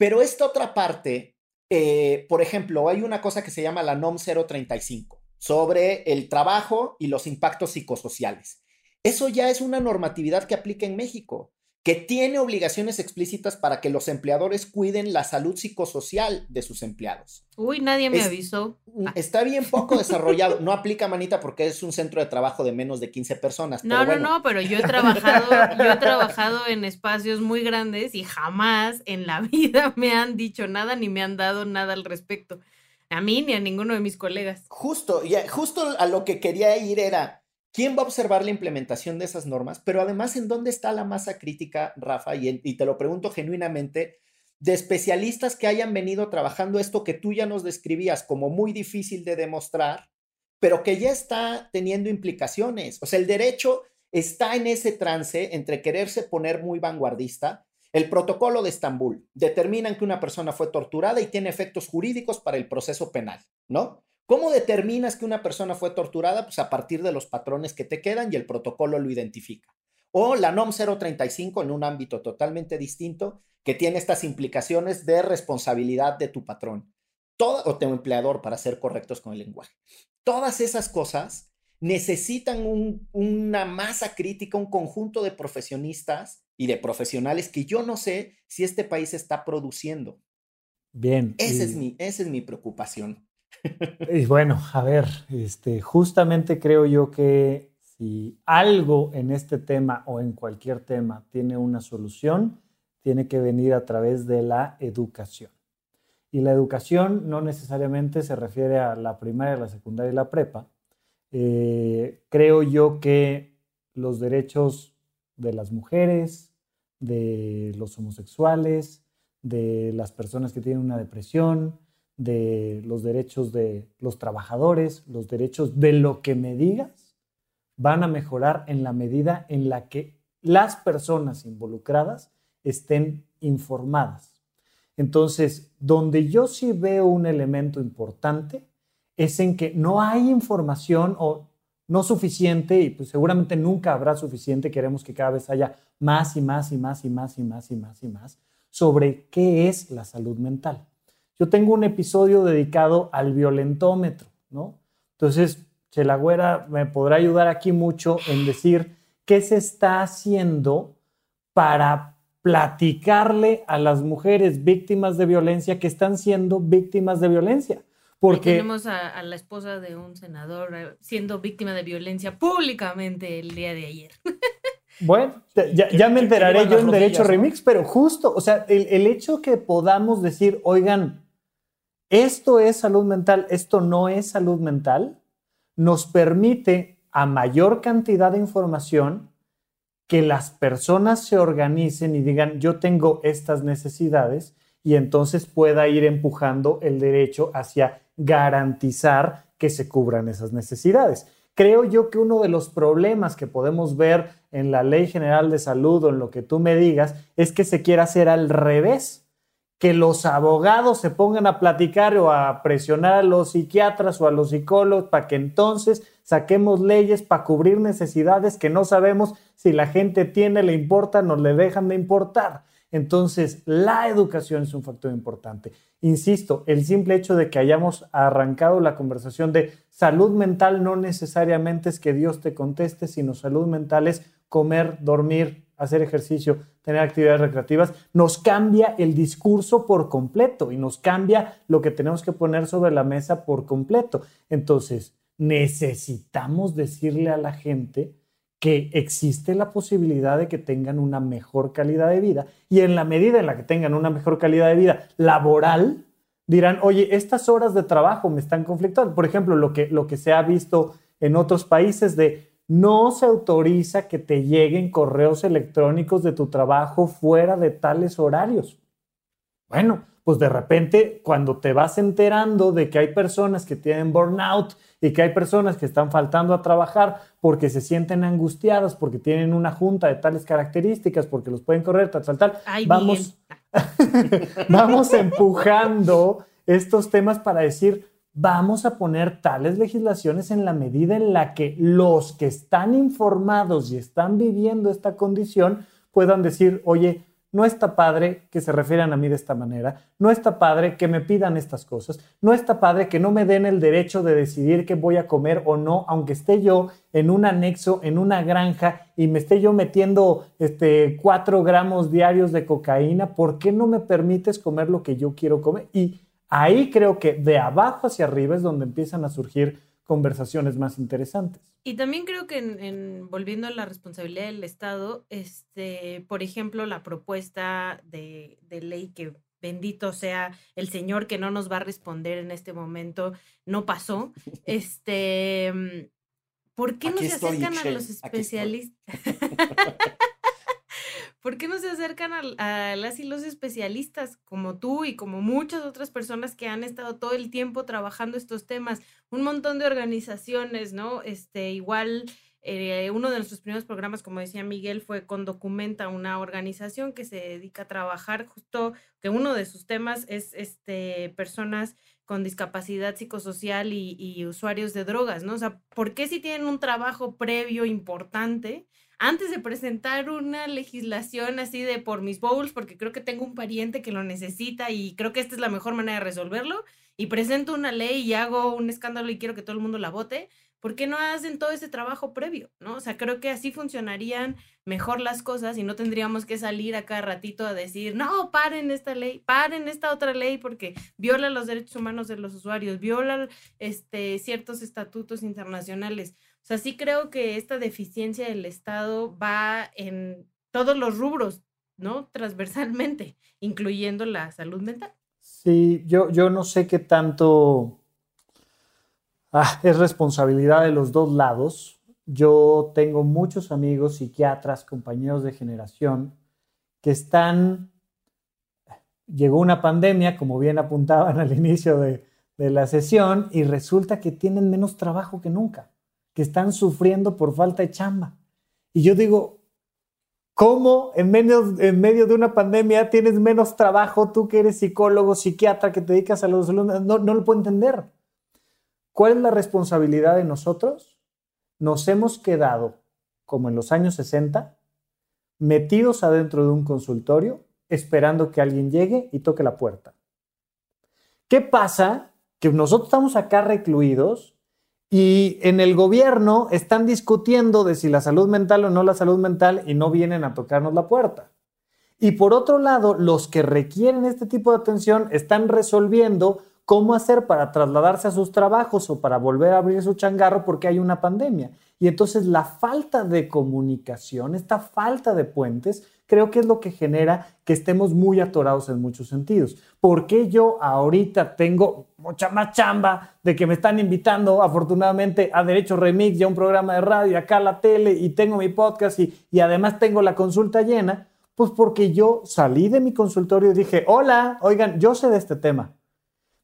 Pero esta otra parte, eh, por ejemplo, hay una cosa que se llama la NOM 035 sobre el trabajo y los impactos psicosociales. Eso ya es una normatividad que aplica en México que tiene obligaciones explícitas para que los empleadores cuiden la salud psicosocial de sus empleados. Uy, nadie me avisó. Ah. Está bien poco [laughs] desarrollado. No aplica, manita, porque es un centro de trabajo de menos de 15 personas. No, no, no, pero yo he trabajado, yo he trabajado en espacios muy grandes y jamás en la [laughs] vida me han dicho nada ni me han dado nada al respecto. A mí ni a ninguno de mis colegas. Justo, y justo a lo que quería ir era, ¿Quién va a observar la implementación de esas normas? Pero además, ¿en dónde está la masa crítica, Rafa? Y, te lo pregunto genuinamente, de especialistas que hayan venido trabajando esto que tú ya nos describías como muy difícil de demostrar, pero que ya está teniendo implicaciones. O sea, el derecho está en ese trance entre quererse poner muy vanguardista. El protocolo de Estambul determina que una persona fue torturada y tiene efectos jurídicos para el proceso penal, ¿no? ¿Cómo determinas que una persona fue torturada? Pues a partir de los patrones que te quedan y el protocolo lo identifica. O la NOM 035 en un ámbito totalmente distinto que tiene estas implicaciones de responsabilidad de tu patrón todo, o tu empleador, para ser correctos con el lenguaje. Todas esas cosas necesitan una masa crítica, un conjunto de profesionistas y de profesionales que yo no sé si este país está produciendo. Bien. Esa, es, mi, esa es mi preocupación. Y bueno, a ver, este, justamente creo yo que si algo en este tema o en cualquier tema tiene una solución, tiene que venir a través de la educación. Y la educación no necesariamente se refiere a la primaria, la secundaria y la prepa. Eh, creo yo que los derechos de las mujeres, de los homosexuales, de las personas que tienen una depresión, de los derechos de los trabajadores, los derechos de lo que me digas, van a mejorar en la medida en la que las personas involucradas estén informadas. Entonces, donde yo sí veo un elemento importante es en que no hay información o no suficiente y pues seguramente nunca habrá suficiente, queremos que cada vez haya más y más y más y más y más y más y más sobre qué es la salud mental. Yo tengo un episodio dedicado al violentómetro, ¿no? Entonces, Chelagüera me podrá ayudar aquí mucho en decir qué se está haciendo para platicarle a las mujeres víctimas de violencia que están siendo víctimas de violencia. Porque tenemos a, la esposa de un senador eh, siendo víctima de violencia públicamente el día de ayer. [laughs] Bueno, ya, me enteraré yo en Derecho Remix, pero justo, o sea, el, el, hecho que podamos decir, oigan, esto es salud mental, esto no es salud mental, nos permite a mayor cantidad de información que las personas se organicen y digan, yo tengo estas necesidades y entonces pueda ir empujando el derecho hacia garantizar que se cubran esas necesidades. Creo yo que uno de los problemas que podemos ver en la Ley General de Salud o en lo que tú me digas es que se quiera hacer al revés, que los abogados se pongan a platicar o a presionar a los psiquiatras o a los psicólogos para que entonces saquemos leyes para cubrir necesidades que no sabemos si la gente tiene, le importa, no le dejan de importar. Entonces, la educación es un factor importante. Insisto, el simple hecho de que hayamos arrancado la conversación de salud mental no necesariamente es que Dios te conteste, sino salud mental es comer, dormir, hacer ejercicio, tener actividades recreativas, nos cambia el discurso por completo y nos cambia lo que tenemos que poner sobre la mesa por completo. Entonces, necesitamos decirle a la gente que existe la posibilidad de que tengan una mejor calidad de vida y en la medida en la que tengan una mejor calidad de vida laboral, dirán, oye, estas horas de trabajo me están conflictando. Por ejemplo, lo que, lo que se ha visto en otros países de no se autoriza que te lleguen correos electrónicos de tu trabajo fuera de tales horarios. Bueno, pues de repente cuando te vas enterando de que hay personas que tienen burnout y que hay personas que están faltando a trabajar porque se sienten angustiadas, porque tienen una junta de tales características, porque los pueden correr, tal, tal, tal, vamos, [laughs] vamos empujando estos temas para decir, vamos a poner tales legislaciones en la medida en la que los que están informados y están viviendo esta condición puedan decir, oye, no está padre que se refieran a mí de esta manera, no está padre que me pidan estas cosas, no está padre que no me den el derecho de decidir qué voy a comer o no, aunque esté yo en un anexo, en una granja y me esté yo metiendo este, cuatro gramos diarios de cocaína, ¿por qué no me permites comer lo que yo quiero comer? Y ahí creo que de abajo hacia arriba es donde empiezan a surgir conversaciones más interesantes. Y también creo que en, volviendo a la responsabilidad del Estado, este, por ejemplo, la propuesta de, ley que bendito sea el Señor que no nos va a responder en este momento, no pasó. Este, ¿por qué no se acercan a los especialistas? [laughs] ¿por qué no se acercan a, las y los especialistas como tú y como muchas otras personas que han estado todo el tiempo trabajando estos temas? Un montón de organizaciones, ¿no? Este, igual, eh, uno de nuestros primeros programas, como decía Miguel, fue con Documenta, una organización que se dedica a trabajar justo, que uno de sus temas es este, personas con discapacidad psicosocial y, y usuarios de drogas, ¿no? O sea, ¿por qué si tienen un trabajo previo importante? Antes de presentar una legislación así de por mis bowls, porque creo que tengo un pariente que lo necesita y creo que esta es la mejor manera de resolverlo, y presento una ley y hago un escándalo y quiero que todo el mundo la vote, ¿por qué no hacen todo ese trabajo previo? ¿no? O sea, creo que así funcionarían mejor las cosas y no tendríamos que salir a cada ratito a decir, no, paren esta ley, paren esta otra ley porque viola los derechos humanos de los usuarios, viola este, ciertos estatutos internacionales. O sea, sí creo que esta deficiencia del Estado va en todos los rubros, ¿no? Transversalmente, [laughs] incluyendo la salud mental. Sí, yo, yo no sé qué tanto ah, es responsabilidad de los dos lados. Yo tengo muchos amigos psiquiatras, compañeros de generación, que están... Llegó una pandemia, como bien apuntaban al inicio de, de la sesión, y resulta que tienen menos trabajo que nunca que están sufriendo por falta de chamba. Y yo digo, ¿cómo en medio, en medio de una pandemia tienes menos trabajo tú que eres psicólogo, psiquiatra, que te dedicas a los alumnos? No, no lo puedo entender. ¿Cuál es la responsabilidad de nosotros? Nos hemos quedado, como en los años 60, metidos adentro de un consultorio esperando que alguien llegue y toque la puerta. ¿Qué pasa? Que nosotros estamos acá recluidos y en el gobierno están discutiendo de si la salud mental o no la salud mental y no vienen a tocarnos la puerta. Y por otro lado, los que requieren este tipo de atención están resolviendo cómo hacer para trasladarse a sus trabajos o para volver a abrir su changarro porque hay una pandemia. Y entonces la falta de comunicación, esta falta de puentes, creo que es lo que genera que estemos muy atorados en muchos sentidos. ¿Por qué yo ahorita tengo mucha más chamba de que me están invitando afortunadamente a Derecho Remix y a un programa de radio, acá a la tele y tengo mi podcast y, y además tengo la consulta llena? Pues porque yo salí de mi consultorio y dije, hola, oigan, yo sé de este tema.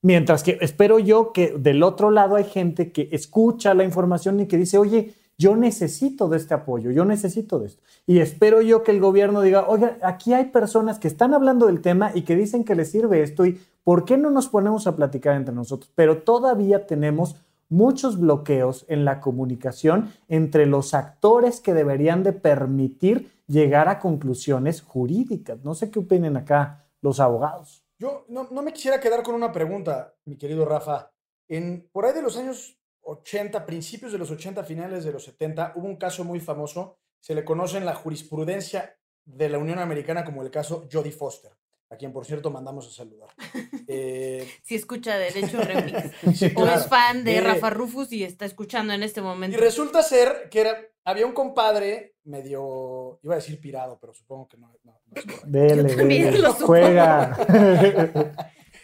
Mientras que espero yo que del otro lado hay gente que escucha la información y que dice, oye, yo necesito de este apoyo, yo necesito de esto. Y espero yo que el gobierno diga, oiga, aquí hay personas que están hablando del tema y que dicen que les sirve esto y ¿por qué no nos ponemos a platicar entre nosotros? Pero todavía tenemos muchos bloqueos en la comunicación entre los actores que deberían de permitir llegar a conclusiones jurídicas. No sé qué opinen acá los abogados. Yo no, no me quisiera quedar con una pregunta, mi querido Rafa. En, por ahí de los años 80, principios de los 80, finales de los 70, hubo un caso muy famoso, se le conoce en la jurisprudencia de la Unión Americana como el caso Jodie Foster, a quien por cierto mandamos a saludar. [laughs] Eh, si escucha Derecho Remix [laughs] o es fan de eh, Rafa Rufus y está escuchando en este momento. Y resulta ser que era, había un compadre medio, iba a decir pirado, pero supongo que no, no, no es [laughs] Dele, dele, juega.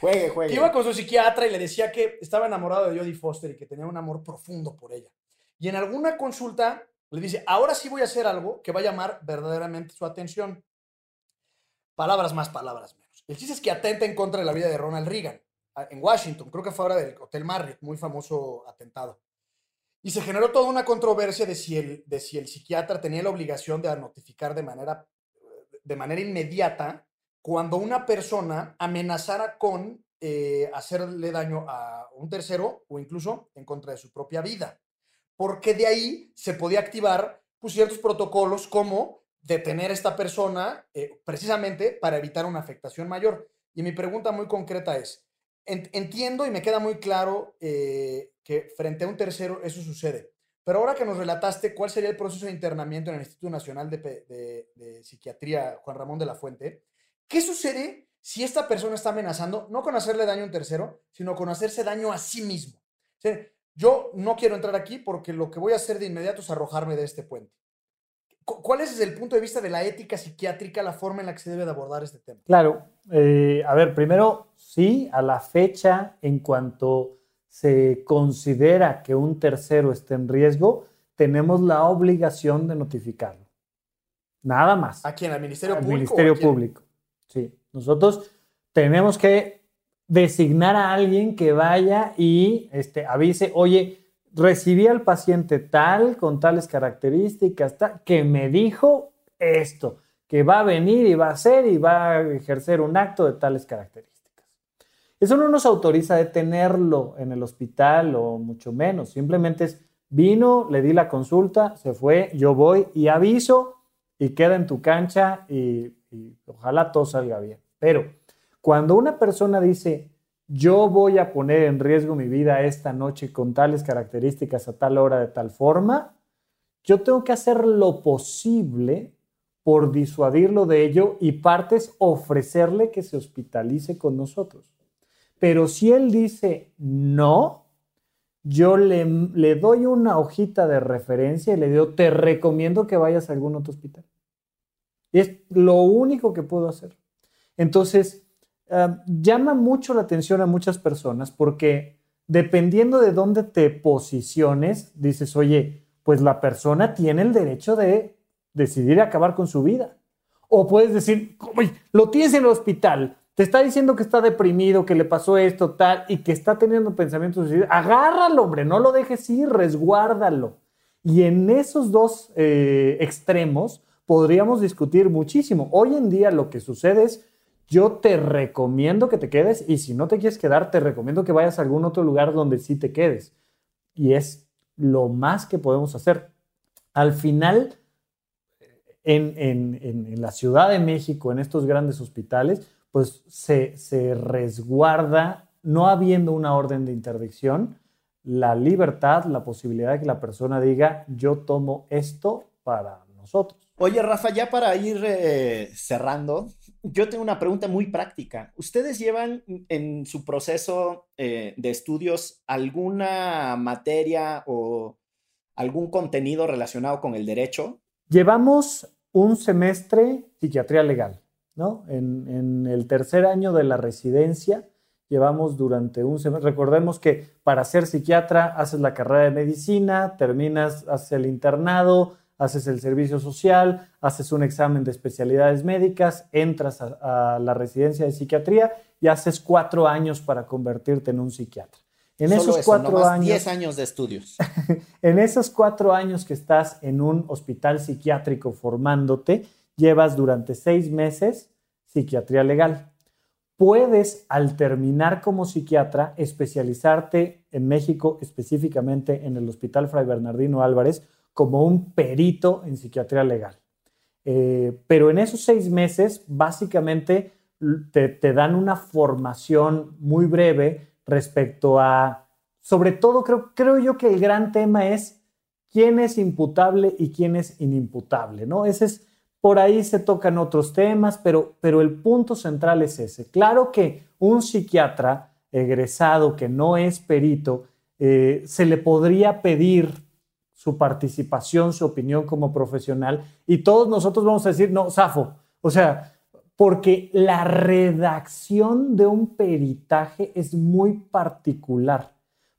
Juegue, juegue. iba con su psiquiatra y le decía que estaba enamorado de Jodie Foster y que tenía un amor profundo por ella. Y en alguna consulta le dice, ahora sí voy a hacer algo que va a llamar verdaderamente su atención. Palabras más, palabras menos. El chiste es que atenta en contra de la vida de Ronald Reagan en Washington. Creo que fue ahora del Hotel Marriott, muy famoso atentado. Y se generó toda una controversia de si el, de si el psiquiatra tenía la obligación de notificar de manera, de manera inmediata cuando una persona amenazara con eh, hacerle daño a un tercero o incluso en contra de su propia vida. Porque de ahí se podía activar pues, ciertos protocolos como detener a esta persona eh, precisamente para evitar una afectación mayor. Y mi pregunta muy concreta es, entiendo y me queda muy claro eh, que frente a un tercero eso sucede, pero ahora que nos relataste cuál sería el proceso de internamiento en el Instituto Nacional de, de Psiquiatría Juan Ramón de la Fuente, ¿Qué sucede si esta persona está amenazando no con hacerle daño a un tercero, sino con hacerse daño a sí mismo? yo no quiero entrar aquí porque lo que voy a hacer de inmediato es arrojarme de este puente. ¿Cuál es desde el punto de vista de la ética psiquiátrica la forma en la que se debe de abordar este tema? Claro, eh, a ver, primero, sí, a la fecha, en cuanto se considera que un tercero está en riesgo, tenemos la obligación de notificarlo. Nada más. ¿A quién? ¿Al Ministerio Al Público? Ministerio Público. Sí, nosotros tenemos que designar a alguien que vaya y este, avise, oye, recibí al paciente tal, con tales características, que me dijo esto, que va a venir y va a hacer y va a ejercer un acto de tales características. Eso no nos autoriza a detenerlo en el hospital o mucho menos, simplemente es, vino, le di la consulta, se fue, yo voy y aviso y queda en tu cancha y y ojalá todo salga bien. Pero cuando una persona dice, yo voy a poner en riesgo mi vida esta noche con tales características a tal hora de tal forma, yo tengo que hacer lo posible por disuadirlo de ello y partes ofrecerle que se hospitalice con nosotros. Pero si él dice no, yo le, le doy una hojita de referencia y le digo, te recomiendo que vayas a algún otro hospital. Es lo único que puedo hacer. Entonces, ah, llama mucho la atención a muchas personas porque dependiendo de dónde te posiciones, dices, oye, pues la persona tiene el derecho de decidir acabar con su vida. O puedes decir, lo tienes en el hospital, te está diciendo que está deprimido, que le pasó esto, tal, y que está teniendo pensamientos suicidas. Agárralo, hombre, no lo dejes ir, resguárdalo. Y en esos dos eh, extremos, podríamos discutir muchísimo. Hoy en día lo que sucede es, yo te recomiendo que te quedes y si no te quieres quedar, te recomiendo que vayas a algún otro lugar donde sí te quedes. Y es lo más que podemos hacer. Al final, en, en, la Ciudad de México, en estos grandes hospitales, pues se, se resguarda no habiendo una orden de interdicción, la libertad, la posibilidad de que la persona diga, yo tomo esto para nosotros. Oye, Rafa, ya para ir eh, cerrando, yo tengo una pregunta muy práctica. ¿Ustedes llevan en su proceso eh, de estudios alguna materia o algún contenido relacionado con el derecho? Llevamos un semestre psiquiatría legal, ¿no? En, en el tercer año de la residencia llevamos durante un semestre. Recordemos que para ser psiquiatra haces la carrera de medicina, terminas, haces el internado, haces el servicio social, haces un examen de especialidades médicas, entras a, la residencia de psiquiatría y haces cuatro años para convertirte en un psiquiatra. En esos cuatro años. Diez años de estudios. [laughs] en esos cuatro años que estás en un hospital psiquiátrico formándote, llevas durante seis meses psiquiatría legal. Puedes, al terminar como psiquiatra, especializarte en México, específicamente en el Hospital Fray Bernardino Álvarez, como un perito en psiquiatría legal. Eh, pero en esos seis meses, básicamente, te, dan una formación muy breve respecto a, sobre todo, creo, creo yo que el gran tema es quién es imputable y quién es inimputable, ¿no? Ese es, por ahí se tocan otros temas, pero, pero el punto central es ese. Claro que un psiquiatra egresado que no es perito, eh, se le podría pedir su participación, su opinión como profesional, y todos nosotros vamos a decir, no, Safo, o sea, porque la redacción de un peritaje es muy particular,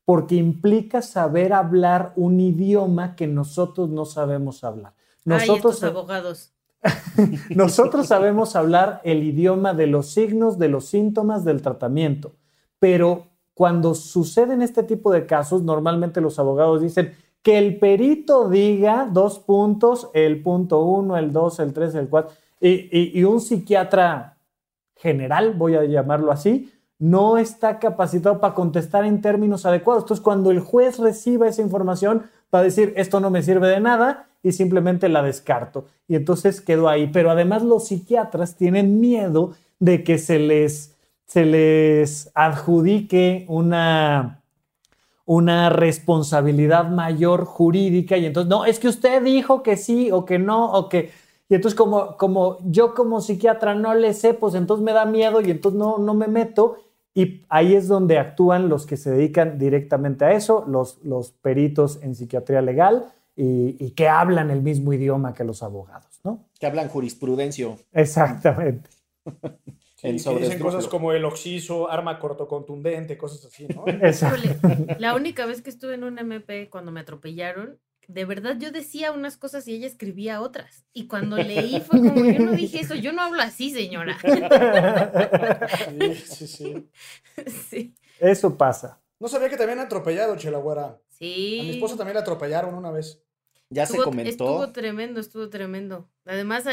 porque implica saber hablar un idioma que nosotros no sabemos hablar. Nosotros, abogados. [laughs] nosotros sabemos hablar el idioma de los signos, de los síntomas, del tratamiento, pero cuando suceden este tipo de casos, normalmente los abogados dicen, que el perito diga dos puntos, el punto uno, el dos, el tres, el cuatro, y, un psiquiatra general, voy a llamarlo así, no está capacitado para contestar en términos adecuados. Entonces, cuando el juez reciba esa información, va a decir, esto no me sirve de nada y simplemente la descarto. Y entonces quedó ahí. Pero además los psiquiatras tienen miedo de que se les, se les adjudique una una responsabilidad mayor jurídica y entonces, no, es que usted dijo que sí o que no o que... Y entonces como, como yo como psiquiatra no le sé, pues entonces me da miedo y entonces no, no me meto. Y ahí es donde actúan los que se dedican directamente a eso, los, los peritos en psiquiatría legal y, y que hablan el mismo idioma que los abogados, ¿no? Que hablan jurisprudencia. Exactamente. [laughs] dicen cosas como el oxiso, arma cortocontundente, cosas así, ¿no? [laughs] La única vez que estuve en un MP cuando me atropellaron, de verdad yo decía unas cosas y ella escribía otras. Y cuando leí fue como, yo no dije eso, yo no hablo así, señora. Sí, sí, sí. [laughs] Eso pasa. No sabía que te habían atropellado, Chelagüera. Sí. A mi esposa también la atropellaron una vez. Ya se comentó. Estuvo tremendo, estuvo tremendo. Además,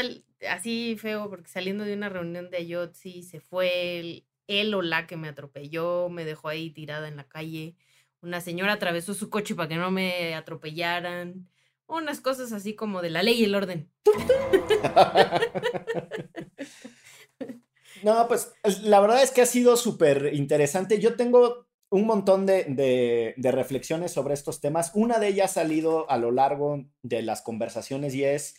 así feo, porque saliendo de una reunión de Ayotzi, se fue él, o la que me atropelló, me dejó ahí tirada en la calle. Una señora atravesó su coche para que no me atropellaran. Unas cosas así como de la ley y el orden. [laughs] no, pues la verdad es que ha sido súper interesante. Yo tengo un montón de, reflexiones sobre estos temas. Una de ellas ha salido a lo largo de las conversaciones y es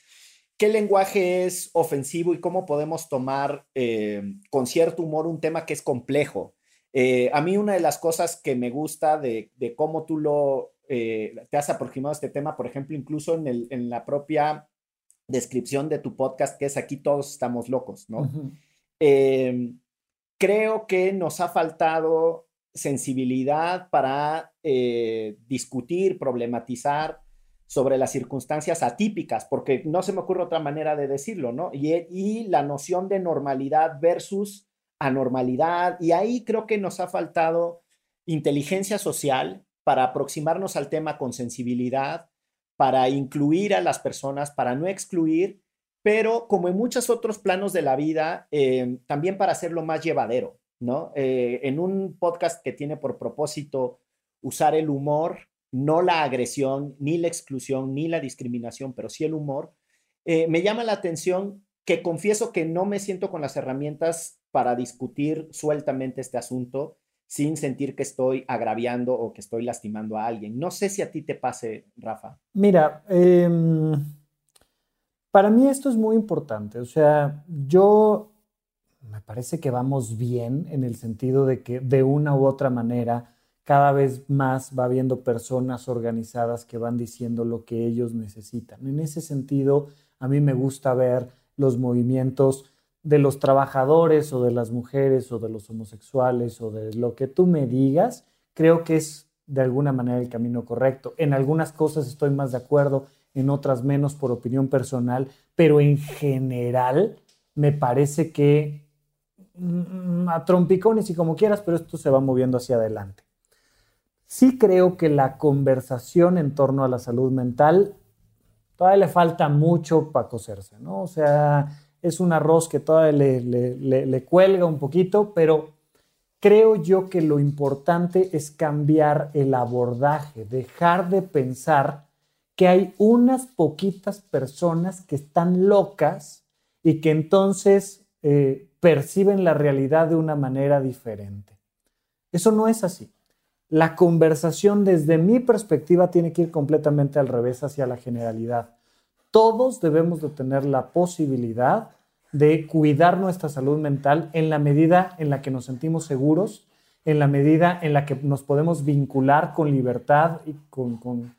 qué lenguaje es ofensivo y cómo podemos tomar eh, con cierto humor un tema que es complejo. Eh, a mí una de las cosas que me gusta de, cómo tú lo, eh, te has aproximado a este tema, por ejemplo, incluso en, el, en, la propia descripción de tu podcast, que es aquí todos estamos locos, ¿no? creo que nos ha faltado sensibilidad para eh, discutir, problematizar sobre las circunstancias atípicas, porque no se me ocurre otra manera de decirlo, ¿no? Y, y la noción de normalidad versus anormalidad, y ahí creo que nos ha faltado inteligencia social para aproximarnos al tema con sensibilidad, para incluir a las personas, para no excluir, pero como en muchos otros planos de la vida, eh, también para hacerlo más llevadero. ¿No? Eh, en un podcast que tiene por propósito usar el humor, no la agresión, ni la exclusión, ni la discriminación, pero sí el humor, eh, me llama la atención que confieso que no me siento con las herramientas para discutir sueltamente este asunto. sin sentir que estoy agraviando o que estoy lastimando a alguien. No sé si a ti te pase, Rafa. Mira, em, para mí esto es muy importante. O sea, yo me parece que vamos bien en el sentido de que de una u otra manera cada vez más va habiendo personas organizadas que van diciendo lo que ellos necesitan. En ese sentido, a mí me gusta ver los movimientos de los trabajadores o de las mujeres o de los homosexuales o de lo que tú me digas, creo que es de alguna manera el camino correcto. En algunas cosas estoy más de acuerdo, en otras menos por opinión personal, pero en general me parece que a trompicones y como quieras, pero esto se va moviendo hacia adelante. Sí creo que la conversación en torno a la salud mental todavía le falta mucho para coserse, ¿no? O sea, es un arroz que todavía le, cuelga un poquito, pero creo yo que lo importante es cambiar el abordaje, dejar de pensar que hay unas poquitas personas que están locas y que entonces eh, perciben la realidad de una manera diferente. Eso no es así. La conversación desde mi perspectiva tiene que ir completamente al revés hacia la generalidad todos debemos de tener la posibilidad de cuidar nuestra salud mental en la medida en la que nos sentimos seguros, en la medida en la que nos podemos vincular con libertad y con,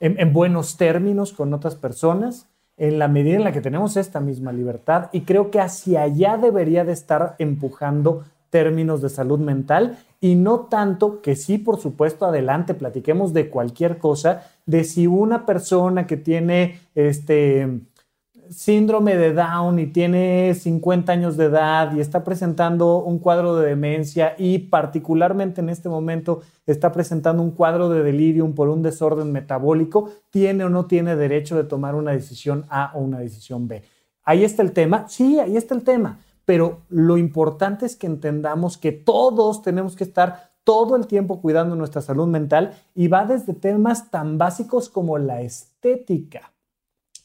en, buenos términos con otras personas, en la medida en la que tenemos esta misma libertad. Y creo que hacia allá debería de estar empujando términos de salud mental y no tanto que sí, por supuesto, adelante, platiquemos de cualquier cosa, de si una persona que tiene este síndrome de Down y tiene 50 años de edad y está presentando un cuadro de demencia y particularmente en este momento está presentando un cuadro de delirium por un desorden metabólico, tiene o no tiene derecho de tomar una decisión A o una decisión B. Ahí está el tema, sí, ahí está el tema. Pero lo importante es que entendamos que todos tenemos que estar todo el tiempo cuidando nuestra salud mental y va desde temas tan básicos como la estética,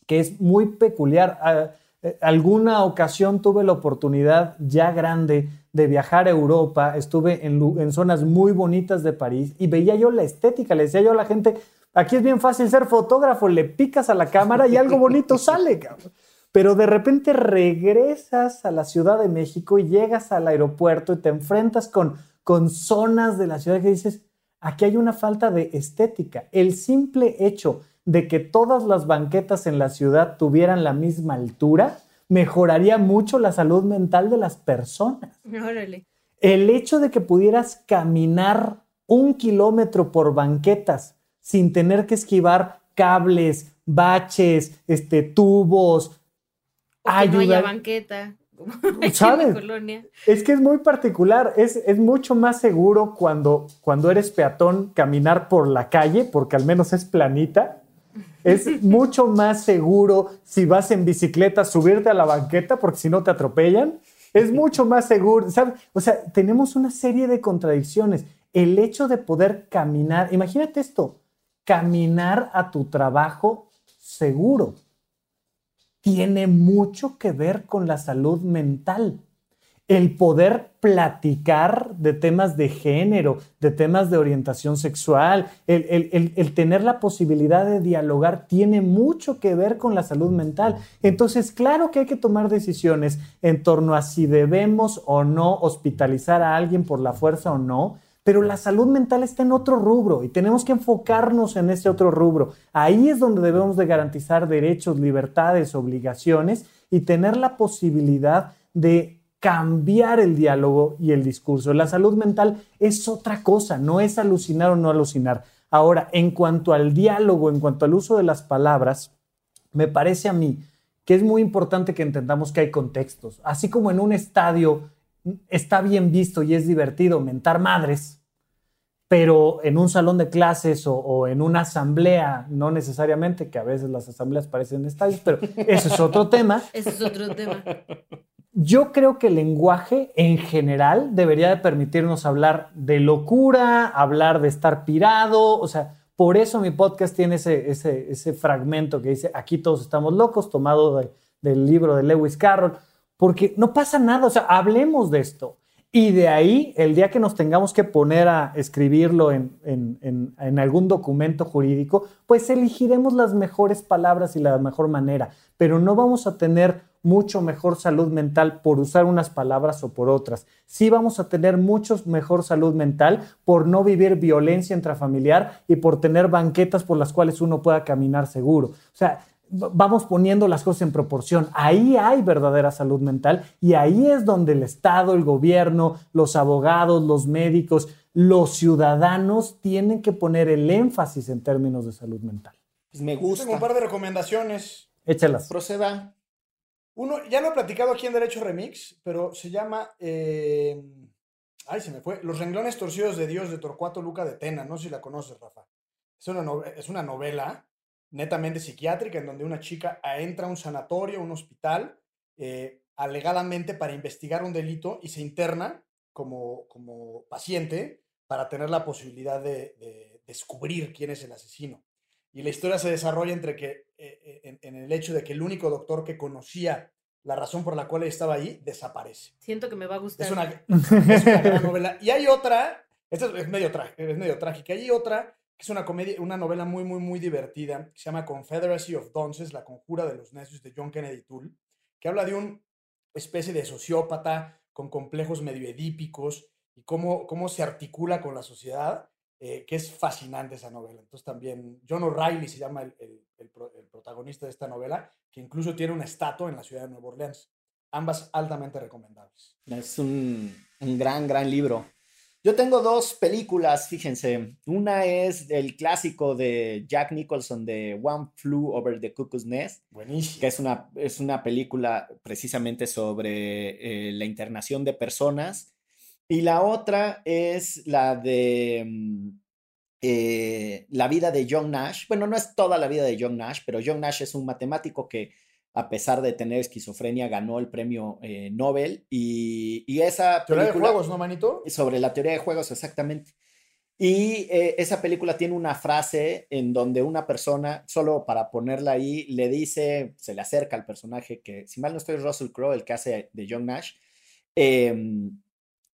que es muy peculiar. Ah, eh, alguna ocasión tuve la oportunidad ya grande de viajar a Europa, estuve en, zonas muy bonitas de París y veía yo la estética, le decía yo a la gente, aquí es bien fácil ser fotógrafo, le picas a la cámara y algo bonito [laughs] sale. Pero de repente regresas a la Ciudad de México y llegas al aeropuerto y te enfrentas con, con zonas de la ciudad que dices, aquí hay una falta de estética. El simple hecho de que todas las banquetas en la ciudad tuvieran la misma altura mejoraría mucho la salud mental de las personas. Órale. El hecho de que pudieras caminar un kilómetro por banquetas sin tener que esquivar cables, baches, este, tubos, no haya banqueta. [laughs] ¿Sabes? Colonia. Es que es muy particular, es, es, mucho más seguro cuando, cuando eres peatón caminar por la calle, porque al menos es planita. Es mucho más seguro si vas en bicicleta subirte a la banqueta, porque si no te atropellan. Es mucho más seguro, ¿sabes? O sea, tenemos una serie de contradicciones. El hecho de poder caminar, imagínate esto, caminar a tu trabajo seguro tiene mucho que ver con la salud mental. El poder platicar de temas de género, de temas de orientación sexual, el, tener la posibilidad de dialogar tiene mucho que ver con la salud mental. Entonces, claro que hay que tomar decisiones en torno a si debemos o no hospitalizar a alguien por la fuerza o no, pero la salud mental está en otro rubro y tenemos que enfocarnos en ese otro rubro. Ahí es donde debemos de garantizar derechos, libertades, obligaciones y tener la posibilidad de cambiar el diálogo y el discurso. La salud mental es otra cosa, no es alucinar o no alucinar. Ahora, en cuanto al diálogo, en cuanto al uso de las palabras, me parece a mí que es muy importante que entendamos que hay contextos. Así como en un estadio está bien visto y es divertido mentar madres, pero en un salón de clases o, en una asamblea, no necesariamente, que a veces las asambleas parecen estadios, pero ese es otro tema. Ese es otro tema. Yo creo que el lenguaje en general debería de permitirnos hablar de locura, hablar de estar pirado, o sea, por eso mi podcast tiene ese, ese, fragmento que dice, aquí todos estamos locos, tomado del libro de Lewis Carroll porque no pasa nada, o sea, hablemos de esto. Y de ahí, el día que nos tengamos que poner a escribirlo en, en, en, algún documento jurídico, pues elegiremos las mejores palabras y la mejor manera, pero no vamos a tener mucho mejor salud mental por usar unas palabras o por otras. Sí vamos a tener mucho mejor salud mental por no vivir violencia intrafamiliar y por tener banquetas por las cuales uno pueda caminar seguro. O sea, vamos poniendo las cosas en proporción. Ahí hay verdadera salud mental y ahí es donde el Estado, el gobierno, los abogados, los médicos, los ciudadanos tienen que poner el énfasis en términos de salud mental. Pues me gusta. Tengo un par de recomendaciones. Échalas. Proceda. Uno, ya lo he platicado aquí en Derecho Remix, pero se llama. Eh, ay, se me fue. Los renglones torcidos de Dios de Torcuato Luca de Tena. No sé si la conoces, Rafa. Es una, es una novela netamente psiquiátrica, en donde una chica entra a un sanatorio, un hospital, eh, alegadamente para investigar un delito y se interna como, como paciente para tener la posibilidad de, descubrir quién es el asesino. Y la historia se desarrolla entre que, eh, eh, en, el hecho de que el único doctor que conocía la razón por la cual estaba ahí desaparece. Siento que me va a gustar. Es una, es una gran [laughs] novela. Y hay otra, esta es medio, es medio trágica, hay otra es una comedia, una novela muy, muy, muy divertida, que se llama Confederacy of Dunces, La Conjura de los Necios de John Kennedy Toole, que habla de una especie de sociópata con complejos medio edípicos y cómo, cómo se articula con la sociedad, eh, que es fascinante esa novela. Entonces también John O'Reilly se llama el, el, protagonista de esta novela, que incluso tiene una estatua en la ciudad de Nueva Orleans. Ambas altamente recomendables. Es un, un gran, gran libro. Yo tengo dos películas, fíjense. Una es el clásico de Jack Nicholson de One Flew Over the Cuckoo's Nest. Buenísimo. Que es una, es una película precisamente sobre eh, la internación de personas. Y la otra es la de mm, eh, la vida de John Nash. Bueno, no es toda la vida de John Nash, pero John Nash es un matemático que a pesar de tener esquizofrenia, ganó el premio eh, Nobel. Y, y esa Teoría de juegos, ¿no, manito? Sobre la teoría de juegos, exactamente. Y eh, esa película tiene una frase en donde una persona, solo para ponerla ahí, le dice, se le acerca al personaje que, si mal no estoy, Russell Crowe, el que hace de John Nash, eh,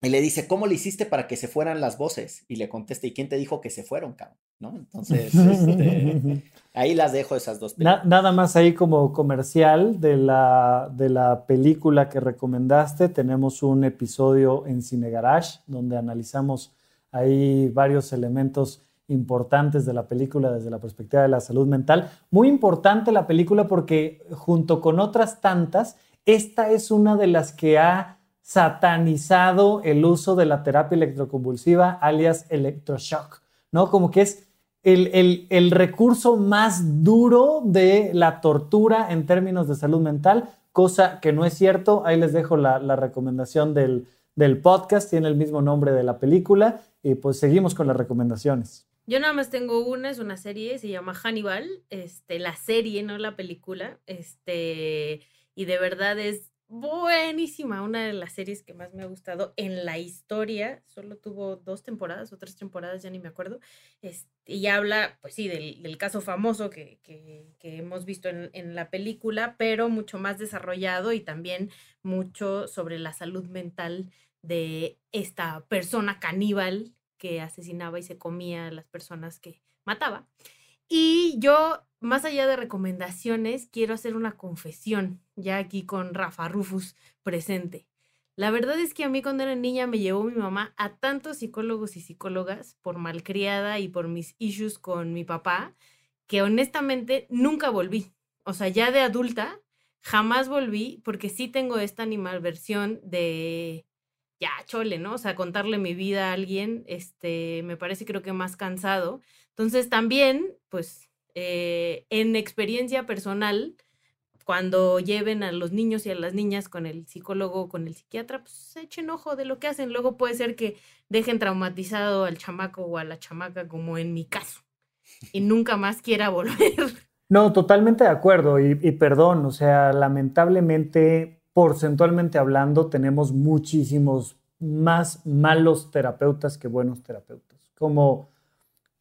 y le dice, ¿cómo le hiciste para que se fueran las voces? Y le contesta, ¿y quién te dijo que se fueron, cabrón? ¿No? Entonces, este, ahí las dejo esas dos películas. nada más ahí como comercial de la, de la película que recomendaste. Tenemos un episodio en Cine Garage donde analizamos ahí varios elementos importantes de la película desde la perspectiva de la salud mental. Muy importante la película porque junto con otras tantas, esta es una de las que ha satanizado el uso de la terapia electroconvulsiva, alias electroshock, ¿no? Como que es el, recurso más duro de la tortura en términos de salud mental, cosa que no es cierto. Ahí les dejo la, recomendación del, del, podcast, tiene el mismo nombre de la película, y pues seguimos con las recomendaciones. Yo nada más tengo una, es una serie, se llama Hannibal, este, la serie, no la película, este, y de verdad es buenísima, una de las series que más me ha gustado en la historia, solo tuvo dos temporadas o tres temporadas, ya ni me acuerdo, este, y habla, pues sí, del, caso famoso que, hemos visto en, en, la película, pero mucho más desarrollado y también mucho sobre la salud mental de esta persona caníbal que asesinaba y se comía a las personas que mataba. Y yo, más allá de recomendaciones, quiero hacer una confesión, ya aquí con Rafa Rufus presente. La verdad es que a mí cuando era niña me llevó mi mamá a tantos psicólogos y psicólogas por malcriada y por mis issues con mi papá, que honestamente nunca volví. O sea, ya de adulta, jamás volví porque sí tengo esta animalversión de ya, chole, ¿no? O sea, contarle mi vida a alguien, este, me parece creo que más cansado. Entonces también, pues, eh, en experiencia personal, cuando lleven a los niños y a las niñas con el psicólogo o con el psiquiatra, pues echen ojo de lo que hacen. Luego puede ser que dejen traumatizado al chamaco o a la chamaca, como en mi caso, y nunca más quiera [laughs] volver. No, totalmente de acuerdo y, y perdón, o sea, lamentablemente, porcentualmente hablando, tenemos muchísimos más malos terapeutas que buenos terapeutas. Como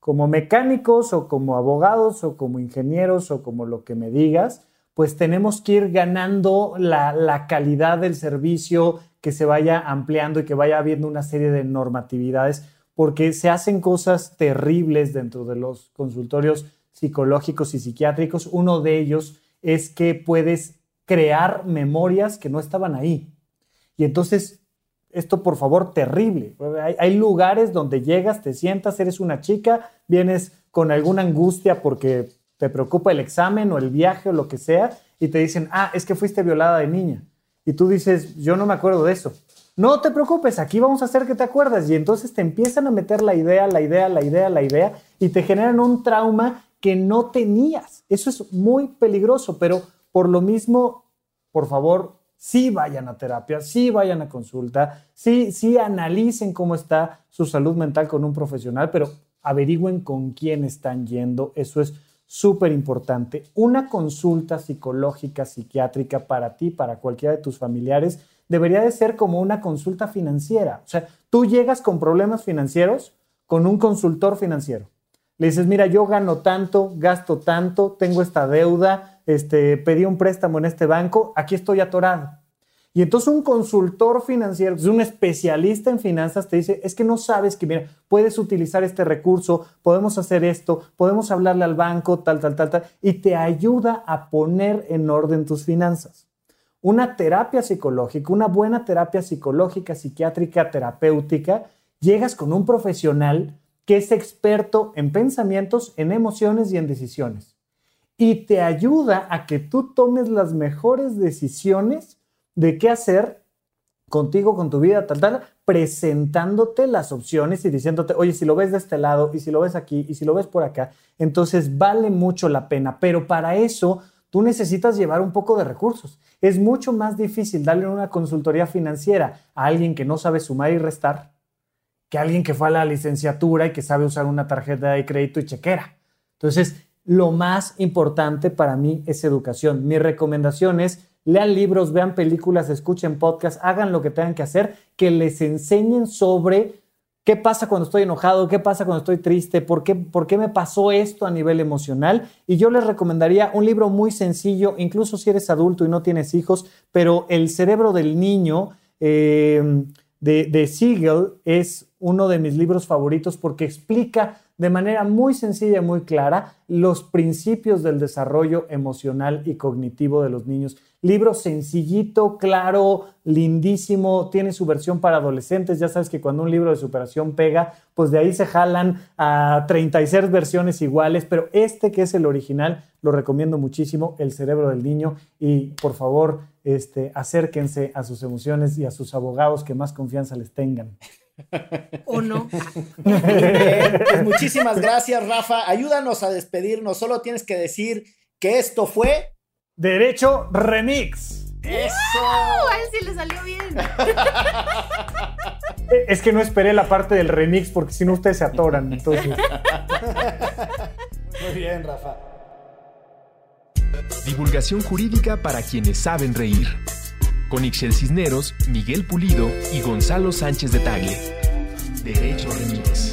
como mecánicos o como abogados o como ingenieros o como lo que me digas, pues tenemos que ir ganando la, calidad del servicio, que se vaya ampliando y que vaya habiendo una serie de normatividades, porque se hacen cosas terribles dentro de los consultorios psicológicos y psiquiátricos. Uno de ellos es que puedes crear memorias que no estaban ahí. Y entonces, esto por favor, terrible. Hay, lugares donde llegas, te sientas, eres una chica, vienes con alguna angustia porque te preocupa el examen o el viaje o lo que sea, y te dicen, ah, es que fuiste violada de niña. Y tú dices, yo no me acuerdo de eso. No te preocupes, aquí vamos a hacer que te acuerdas. Y entonces te empiezan a meter la idea, la idea, la idea, la idea, y te generan un trauma que no tenías. Eso es muy peligroso, pero por lo mismo, por favor, sí vayan a terapia, sí vayan a consulta, sí, sí analicen cómo está su salud mental con un profesional, pero averigüen con quién están yendo. Eso es súper importante. Una consulta psicológica, psiquiátrica para ti, para cualquiera de tus familiares, debería de ser como una consulta financiera. O sea, tú llegas con problemas financieros con un consultor financiero. Le dices, mira, yo gano tanto, gasto tanto, tengo esta deuda, este, pedí un préstamo en este banco, aquí estoy atorado. Y entonces un consultor financiero, un especialista en finanzas, te dice, es que no sabes que, mira, puedes utilizar este recurso, podemos hacer esto, podemos hablarle al banco, tal, tal, tal, tal, y te ayuda a poner en orden tus finanzas. Una terapia psicológica, una buena terapia psicológica, psiquiátrica, terapéutica, llegas con un profesional que es experto en pensamientos, en emociones y en decisiones. Y te ayuda a que tú tomes las mejores decisiones de qué hacer contigo, con tu vida, tal, tal, presentándote las opciones y diciéndote, oye, si lo ves de este lado y si lo ves aquí y si lo ves por acá, entonces vale mucho la pena. Pero para eso tú necesitas llevar un poco de recursos. Es mucho más difícil darle una consultoría financiera a alguien que no sabe sumar y restar que alguien que fue a la licenciatura y que sabe usar una tarjeta de crédito y chequera. Entonces, lo más importante para mí es educación. Mi recomendación es lean libros, vean películas, escuchen podcasts, hagan lo que tengan que hacer, que les enseñen sobre qué pasa cuando estoy enojado, qué pasa cuando estoy triste, por qué, por qué me pasó esto a nivel emocional. Y yo les recomendaría un libro muy sencillo, incluso si eres adulto y no tienes hijos, pero El cerebro del niño eh, de, de Siegel es uno de mis libros favoritos porque explica de manera muy sencilla y muy clara los principios del desarrollo emocional y cognitivo de los niños. Libro sencillito, claro, lindísimo, tiene su versión para adolescentes. Ya sabes que cuando un libro de superación pega, pues de ahí se jalan a 36 versiones iguales, pero este que es el original lo recomiendo muchísimo, El cerebro del niño. Y por favor, este, acérquense a sus emociones y a sus abogados que más confianza les tengan. ¿O no? [laughs] Pues muchísimas gracias, Rafa. Ayúdanos a despedirnos. Solo tienes que decir que esto fue Derecho Remix. ¡Eso! A él sí le salió bien. [laughs] Es que no esperé la parte del remix porque si no ustedes se atoran. Entonces. Muy bien, Rafa. Divulgación jurídica para quienes saben reír con Ixel Cisneros, Miguel Pulido y Gonzalo Sánchez de Tagle. Derecho Remix.